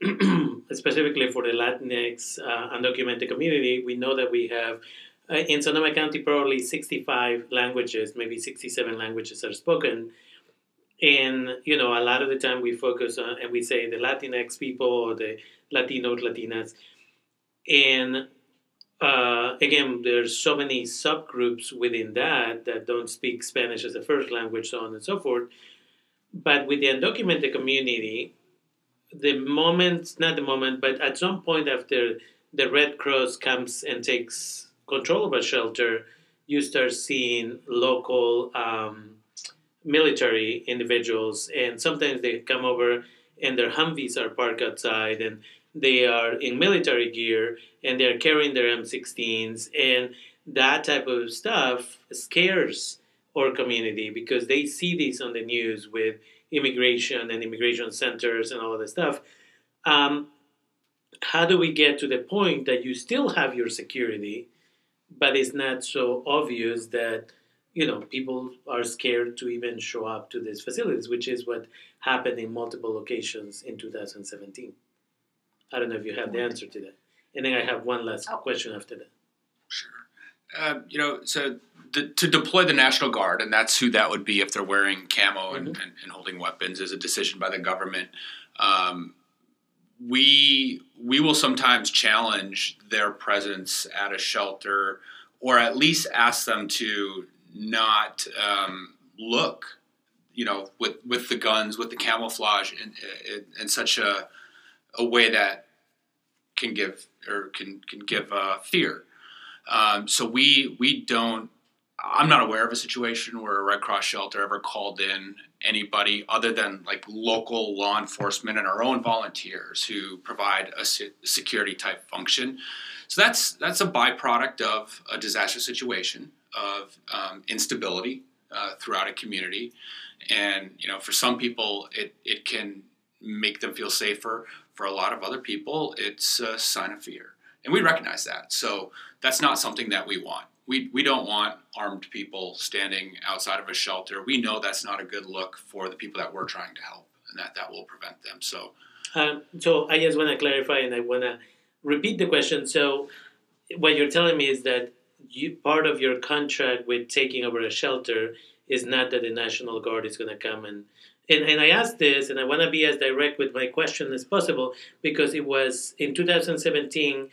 specifically for the Latinx uh, undocumented community, we know that we have uh, in Sonoma County probably 65 languages, maybe 67 languages are spoken. And you know, a lot of the time we focus on and we say the Latinx people or the Latinos, Latinas, and uh, again, there's so many subgroups within that that don't speak Spanish as a first language, so on and so forth. But with the undocumented community, the moment, not the moment, but at some point after the Red Cross comes and takes control of a shelter, you start seeing local um, military individuals, and sometimes they come over and their Humvees are parked outside, and they are in military gear, and they're carrying their M16s, and that type of stuff scares our community because they see this on the news with immigration and immigration centers and all of that stuff. Um, how do we get to the point that you still have your security, but it's not so obvious that you know people are scared to even show up to these facilities, which is what happened in multiple locations in 2017. I don't know if you have the answer to that. And then I have one last oh. question after that. Sure. Uh, you know, so the, to deploy the National Guard, and that's who that would be if they're wearing camo mm-hmm. and, and, and, holding weapons, is a decision by the government. Um, we we will sometimes challenge their presence at a shelter, or at least ask them to not um, look, you know, with with the guns, with the camouflage, in, in, in such a a way that can give or can can give uh, fear. Um, so we we don't. I'm not aware of a situation where a Red Cross shelter ever called in anybody other than like local law enforcement and our own volunteers who provide a security type function. So that's that's a byproduct of a disaster situation of um, instability uh, throughout a community, and you know for some people it it can make them feel safer. For a lot of other people, it's a sign of fear and we recognize that. So that's not something that we want. We, we don't want armed people standing outside of a shelter. We know that's not a good look for the people that we're trying to help, and that that will prevent them. So, um, so I just want to clarify, and I want to repeat the question. So, what you're telling me is that you part of your contract with taking over a shelter is not that the National Guard is going to come and and, and I asked this, and I want to be as direct with my question as possible because it was in 2017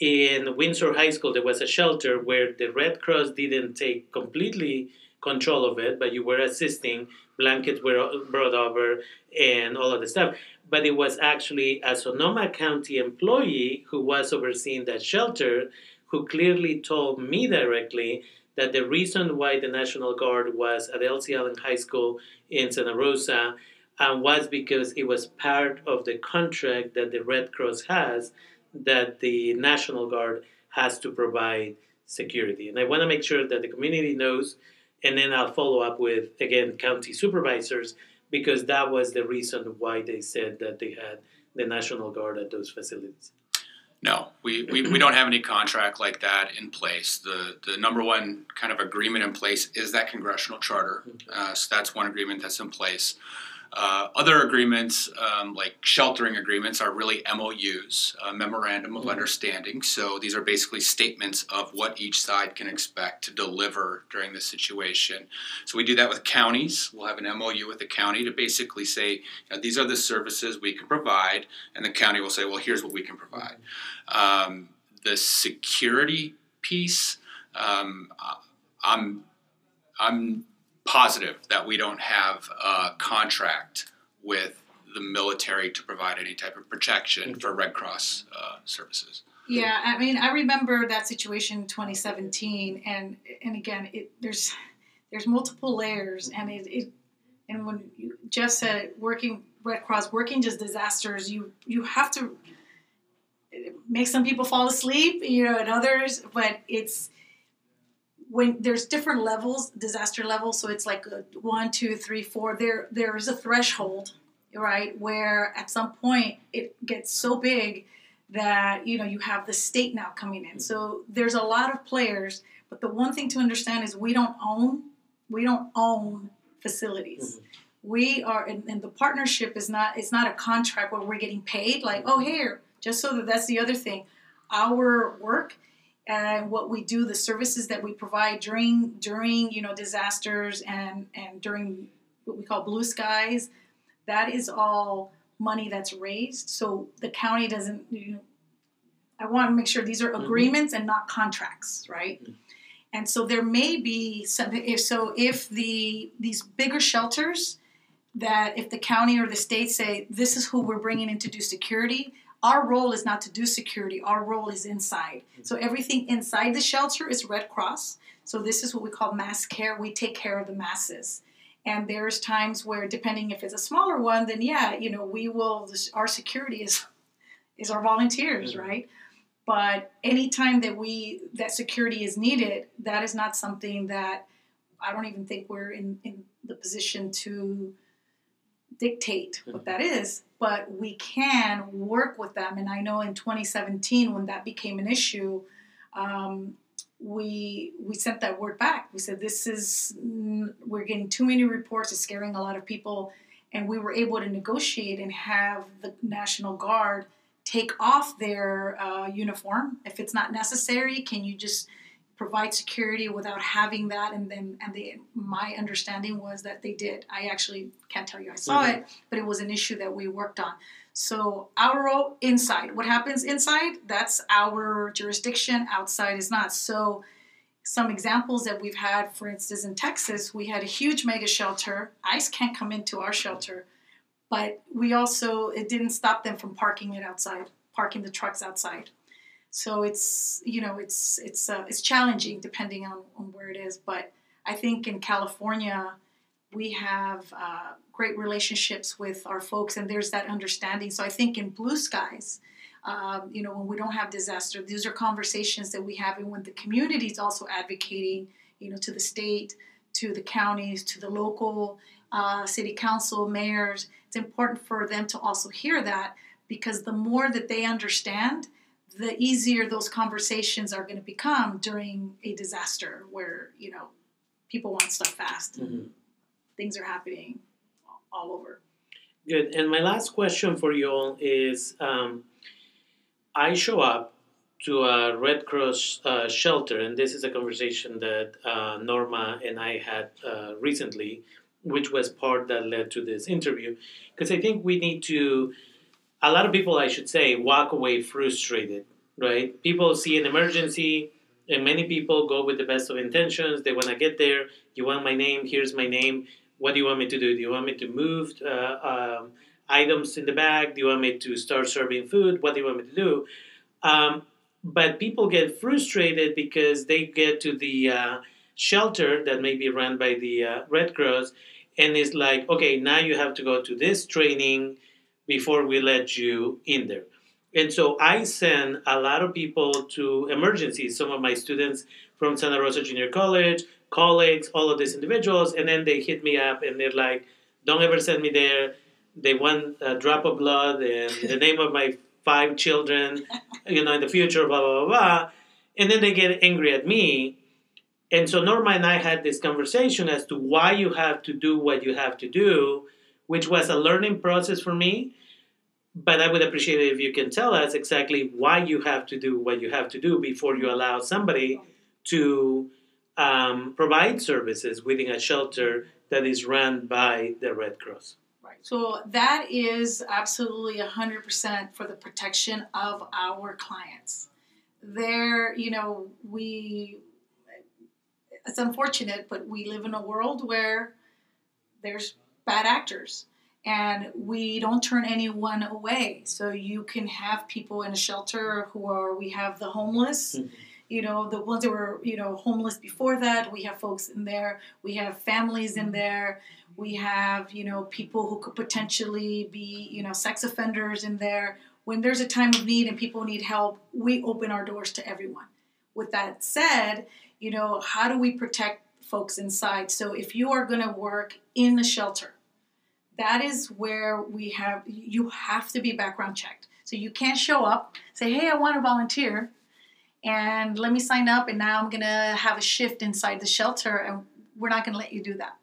in Windsor High School, there was a shelter where the Red Cross didn't take completely control of it, but you were assisting. Blankets were brought over and all of the stuff. But it was actually a Sonoma County employee who was overseeing that shelter who clearly told me directly that the reason why the National Guard was at Elsie Allen High School in Santa Rosa and was because it was part of the contract that the Red Cross has that the National Guard has to provide security. And I want to make sure that the community knows, and then I'll follow up with, again, county supervisors, because that was the reason why they said that they had the National Guard at those facilities. No, we, we, we don't have any contract like that in place. The the number one kind of agreement in place is that congressional charter. Uh, so that's one agreement that's in place. Uh, other agreements, um, like sheltering agreements, are really MOUs, a memorandum of understanding. So these are basically statements of what each side can expect to deliver during the situation. So we do that with counties. We'll have an MOU with the county to basically say, you know, these are the services we can provide, and the county will say, well, here's what we can provide. Um, the security piece, um, I'm I'm positive that we don't have a contract with the military to provide any type of protection for Red Cross uh, services. Yeah, I mean, I remember that situation in 2017, and and again, it, there's there's multiple layers, and it, it and when just said working Red Cross, working just disasters, you you have to make some people fall asleep, you know, and others, but it's when there's different levels, disaster levels. So it's like one, two, three, four. There, there is a threshold, right, where at some point it gets so big that you know you have the state now coming in. So there's a lot of players, but the one thing to understand is we don't own, we don't own facilities. Mm-hmm. We are, and, and the partnership is not. It's not a contract where we're getting paid. Like, oh, here, just so that that's the other thing. Our work and what we do, the services that we provide during during you know disasters and and during what we call blue skies, that is all money that's raised. So the county doesn't. You know, I want to make sure these are mm-hmm. agreements mm-hmm. and not contracts, right? Mm-hmm. And so there may be some. If so, if the these bigger shelters that if the county or the state say this is who we're bringing in to do security, our role is not to do security, our role is inside. So everything inside the shelter is Red Cross. So this is what we call mass care. We take care of the masses. And there's times where, depending if it's a smaller one, then yeah, you know, we will. Our security is is our volunteers, mm-hmm. right? But anytime that we that security is needed, that is not something that I don't even think we're in in the position to dictate what mm-hmm. that is but we can work with them. And I know in 2017, when that became an issue, um, we we sent that word back. We said this is we're getting too many reports. It's scaring a lot of people, and we were able to negotiate and have the National Guard take off their uh, uniform if it's not necessary. Can you just provide security without having that. And then and the my understanding was that they did. I actually can't tell you. I saw mm-hmm. it but it was an issue that we worked on. So our role inside what happens inside that's our jurisdiction. Outside is not. So some examples that we've had for instance in texas we had a huge mega shelter. ICE can't come into our shelter. But we also it didn't stop them from parking it outside parking the trucks outside so it's you know it's it's uh, it's challenging depending on, on where it is. But I think in California we have uh, great relationships with our folks, and there's that understanding. So I think in blue skies. Um, you know, when we don't have disaster, these are conversations that we have, and when the community is also advocating, you know, to the state, to the counties, to the local uh, city council, mayors, it's important for them to also hear that because the more that they understand, the easier those conversations are going to become during a disaster where you know people want stuff fast mm-hmm. things are happening all over good and my last question for you all is um, i show up to a red cross uh, shelter and this is a conversation that uh, norma and i had uh, recently which was part that led to this interview because i think we need to a lot of people, I should say, walk away frustrated, right? People see an emergency, and many people go with the best of intentions. They want to get there. You want my name? Here's my name. What do you want me to do? Do you want me to move uh, um, items in the bag? Do you want me to start serving food? What do you want me to do? Um, but people get frustrated because they get to the uh, shelter that may be run by the uh, Red Cross and it's like, okay, now you have to go to this training before we let you in there. And so I send a lot of people to emergencies. Some of my students from Santa Rosa Junior College, colleagues, all of these individuals, and then they hit me up and they're like, "Don't ever send me there." They want a drop of blood and the name of my five children, you know, in the future, blah blah blah blah, and then they get angry at me. And so Norma and I had this conversation as to why you have to do what you have to do, which was a learning process for me but I would appreciate it if you can tell us exactly why you have to do what you have to do before you allow somebody to um, provide services within a shelter that is run by the Red Cross. Right. So that is absolutely 100% for the protection of our clients. There, you know, we, it's unfortunate, but we live in a world where there's bad actors and we don't turn anyone away. So you can have people in a shelter who are, we have the homeless. Mm-hmm. You know, the ones that were, you know, homeless before that, we have folks in there. We have families in there. We have, you know, people who could potentially be, you know, sex offenders in there. When there's a time of need and people need help, we open our doors to everyone. With that said, you know, how do we protect folks inside? So if you are going to work in the shelter, that is where we have you have to be background checked. So you can't show up, say, "Hey, I want to volunteer." And let me sign up, and now I'm gonna have a shift inside the shelter, and we're not gonna let you do that.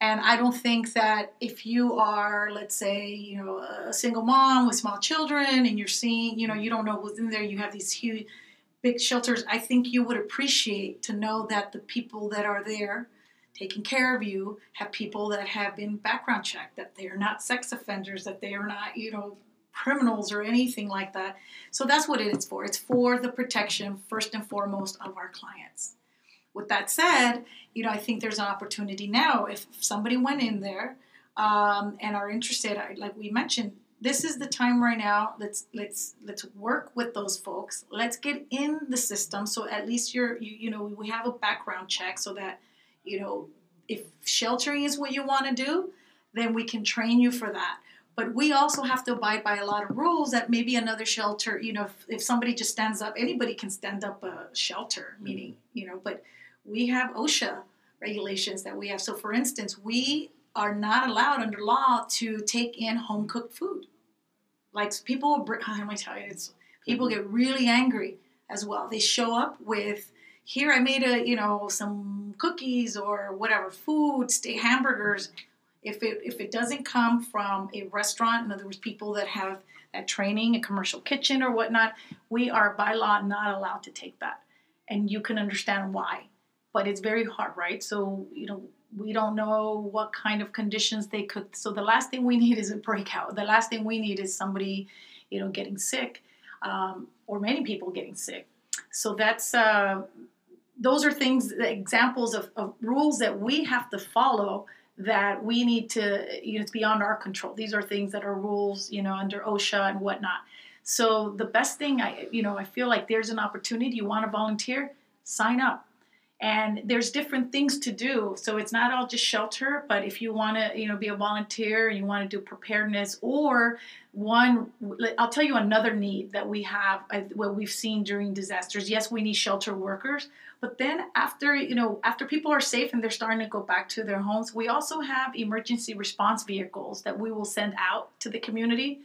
And I don't think that if you are, let's say, you know, a single mom with small children and you're seeing, you know, you don't know who's in there, you have these huge, big shelters, I think you would appreciate to know that the people that are there taking care of you have people that have been background checked, that they are not sex offenders, that they are not, you know, criminals or anything like that. So that's what it is for. It's for the protection, first and foremost, of our clients. With that said, you know, I think there's an opportunity now. If somebody went in there um, and are interested, like we mentioned, this is the time right now. Let's let's let's work with those folks. Let's get in the system so at least you're you, you know we have a background check so that you know, if sheltering is what you want to do, then we can train you for that. But we also have to abide by a lot of rules that maybe another shelter, you know, if, if somebody just stands up, anybody can stand up a shelter, mm-hmm. meaning, you know, but we have OSHA regulations that we have. So, for instance, we are not allowed under law to take in home cooked food. Like people, how am I tell you? It's people mm-hmm. get really angry as well. They show up with here I made a you know some cookies or whatever food, stay hamburgers. If it if it doesn't come from a restaurant, in other words, people that have that training, a commercial kitchen or whatnot, we are by law not allowed to take that, and you can understand why. But it's very hard, right? So you know we don't know what kind of conditions they could. So the last thing we need is a breakout. The last thing we need is somebody, you know, getting sick, um, or many people getting sick. So that's uh, those are things, examples of, of rules that we have to follow that we need to, you know, it's beyond our control. These are things that are rules, you know, under OSHA and whatnot. So the best thing, I, you know, I feel like there's an opportunity. You want to volunteer, sign up and there's different things to do. So it's not all just shelter but if you want to you know be a volunteer and you want to do preparedness or one i'll tell you another need that we have uh, what we've seen during disasters. Yes we need shelter workers but then after you know after people are safe and they're starting to go back to their homes we also have emergency response vehicles that we will send out to the community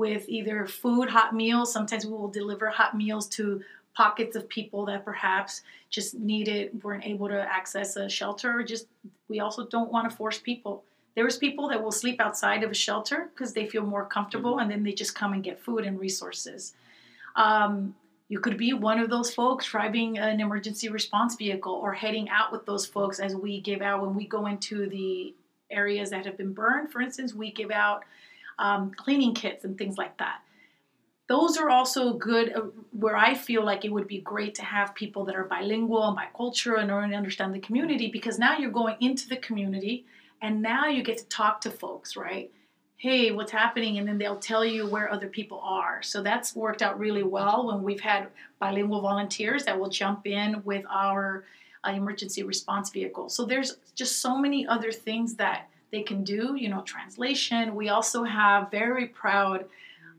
with either food hot meals. Sometimes we will deliver hot meals to pockets of people that perhaps just needed weren't able to access a shelter or just we also don't want to force people. There's people that will sleep outside of a shelter because they feel more comfortable mm-hmm. and then they just come and get food and resources. Um, you could be one of those folks driving an emergency response vehicle or heading out with those folks as we give out when we go into the areas that have been burned for instance we give out um, cleaning kits and things like that those are also good uh, where I feel like it would be great to have people that are bilingual and bicultural and understand the community because now you're going into the community and now you get to talk to folks, right? Hey, what's happening? And then they'll tell you where other people are. So that's worked out really well when we've had bilingual volunteers that will jump in with our uh, emergency response vehicle. So there's just so many other things that they can do, you know, translation. We also have very proud,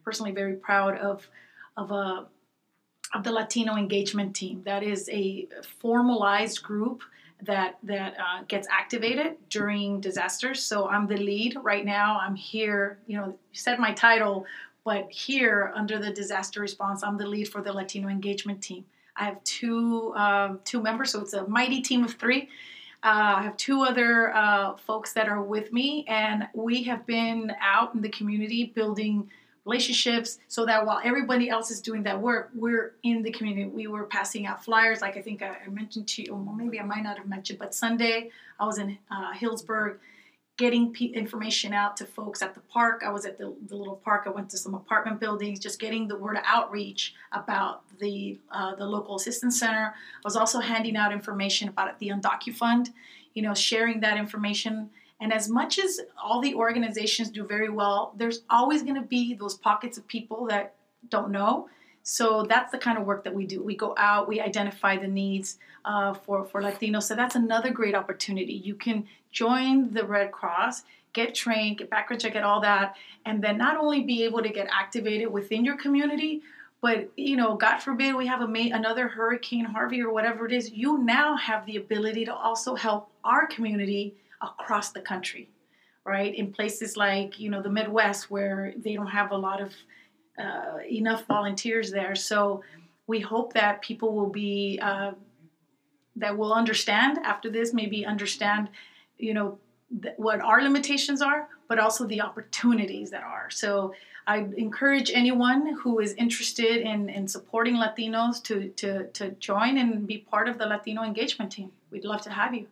personally very proud of of a of the Latino engagement team. That is a formalized group that that uh, gets activated during disasters. So I'm the lead right now. I'm here. You know, you said my title, but here under the disaster response, I'm the lead for the Latino engagement team. I have two um, two members, so it's a mighty team of three. Uh, I have two other uh, folks that are with me, and we have been out in the community building relationships so that while everybody else is doing that work, we're in the community. We were passing out flyers, like I think I, mentioned to you, or maybe I might not have mentioned, but Sunday I was in uh, Healdsburg getting information out to folks at the park. I was at the, the, little park. I went to some apartment buildings, just getting the word outreach about the uh, the local assistance center. I was also handing out information about the UndocuFund, you know, sharing that information and as much as all the organizations do very well, there's always going to be those pockets of people that don't know. So that's the kind of work that we do. We go out, we identify the needs uh, for, for Latinos. So that's another great opportunity. You can join the Red Cross, get trained, get background check, get all that, and then not only be able to get activated within your community, but you know, God forbid we have a another Hurricane Harvey or whatever it is, you now have the ability to also help our community across the country, right? In places like you know the Midwest where they don't have a lot of uh, enough volunteers there. So we hope that people will be uh, that will understand after this, maybe understand, you know, th- what our limitations are, but also the opportunities that are. So I encourage anyone who is interested in, in supporting Latinos to, to, to join and be part of the Latino engagement team. We'd love to have you.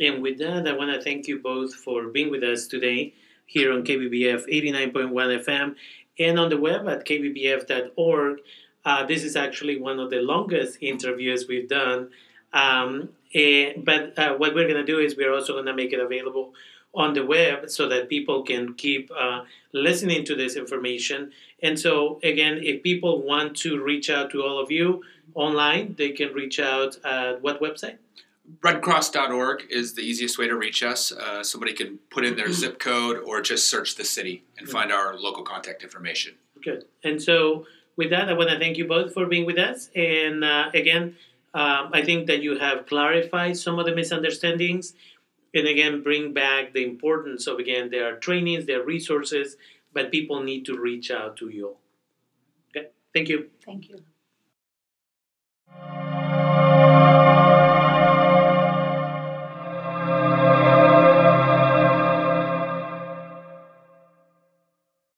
And with that, I want to thank you both for being with us today here on KBBF 89.1 FM and on the web at kbbf.org. Uh, this is actually one of the longest interviews we've done. Um, and, eh, but uh, what we're going to do is we're also going to make it available on the web so that people can keep uh, listening to this information. And so, again, if people want to reach out to all of you online, they can reach out at what website? redcross.org is the easiest way to reach us. Uh, somebody can put in their mm-hmm. zip code or just search the city and find our local contact information. Good. And so, with that, I want to thank you both for being with us. And uh, again, um, I think that you have clarified some of the misunderstandings. And again, bring back the importance of again, there are trainings, there are resources, but people need to reach out to you. Okay. Thank you. Thank you.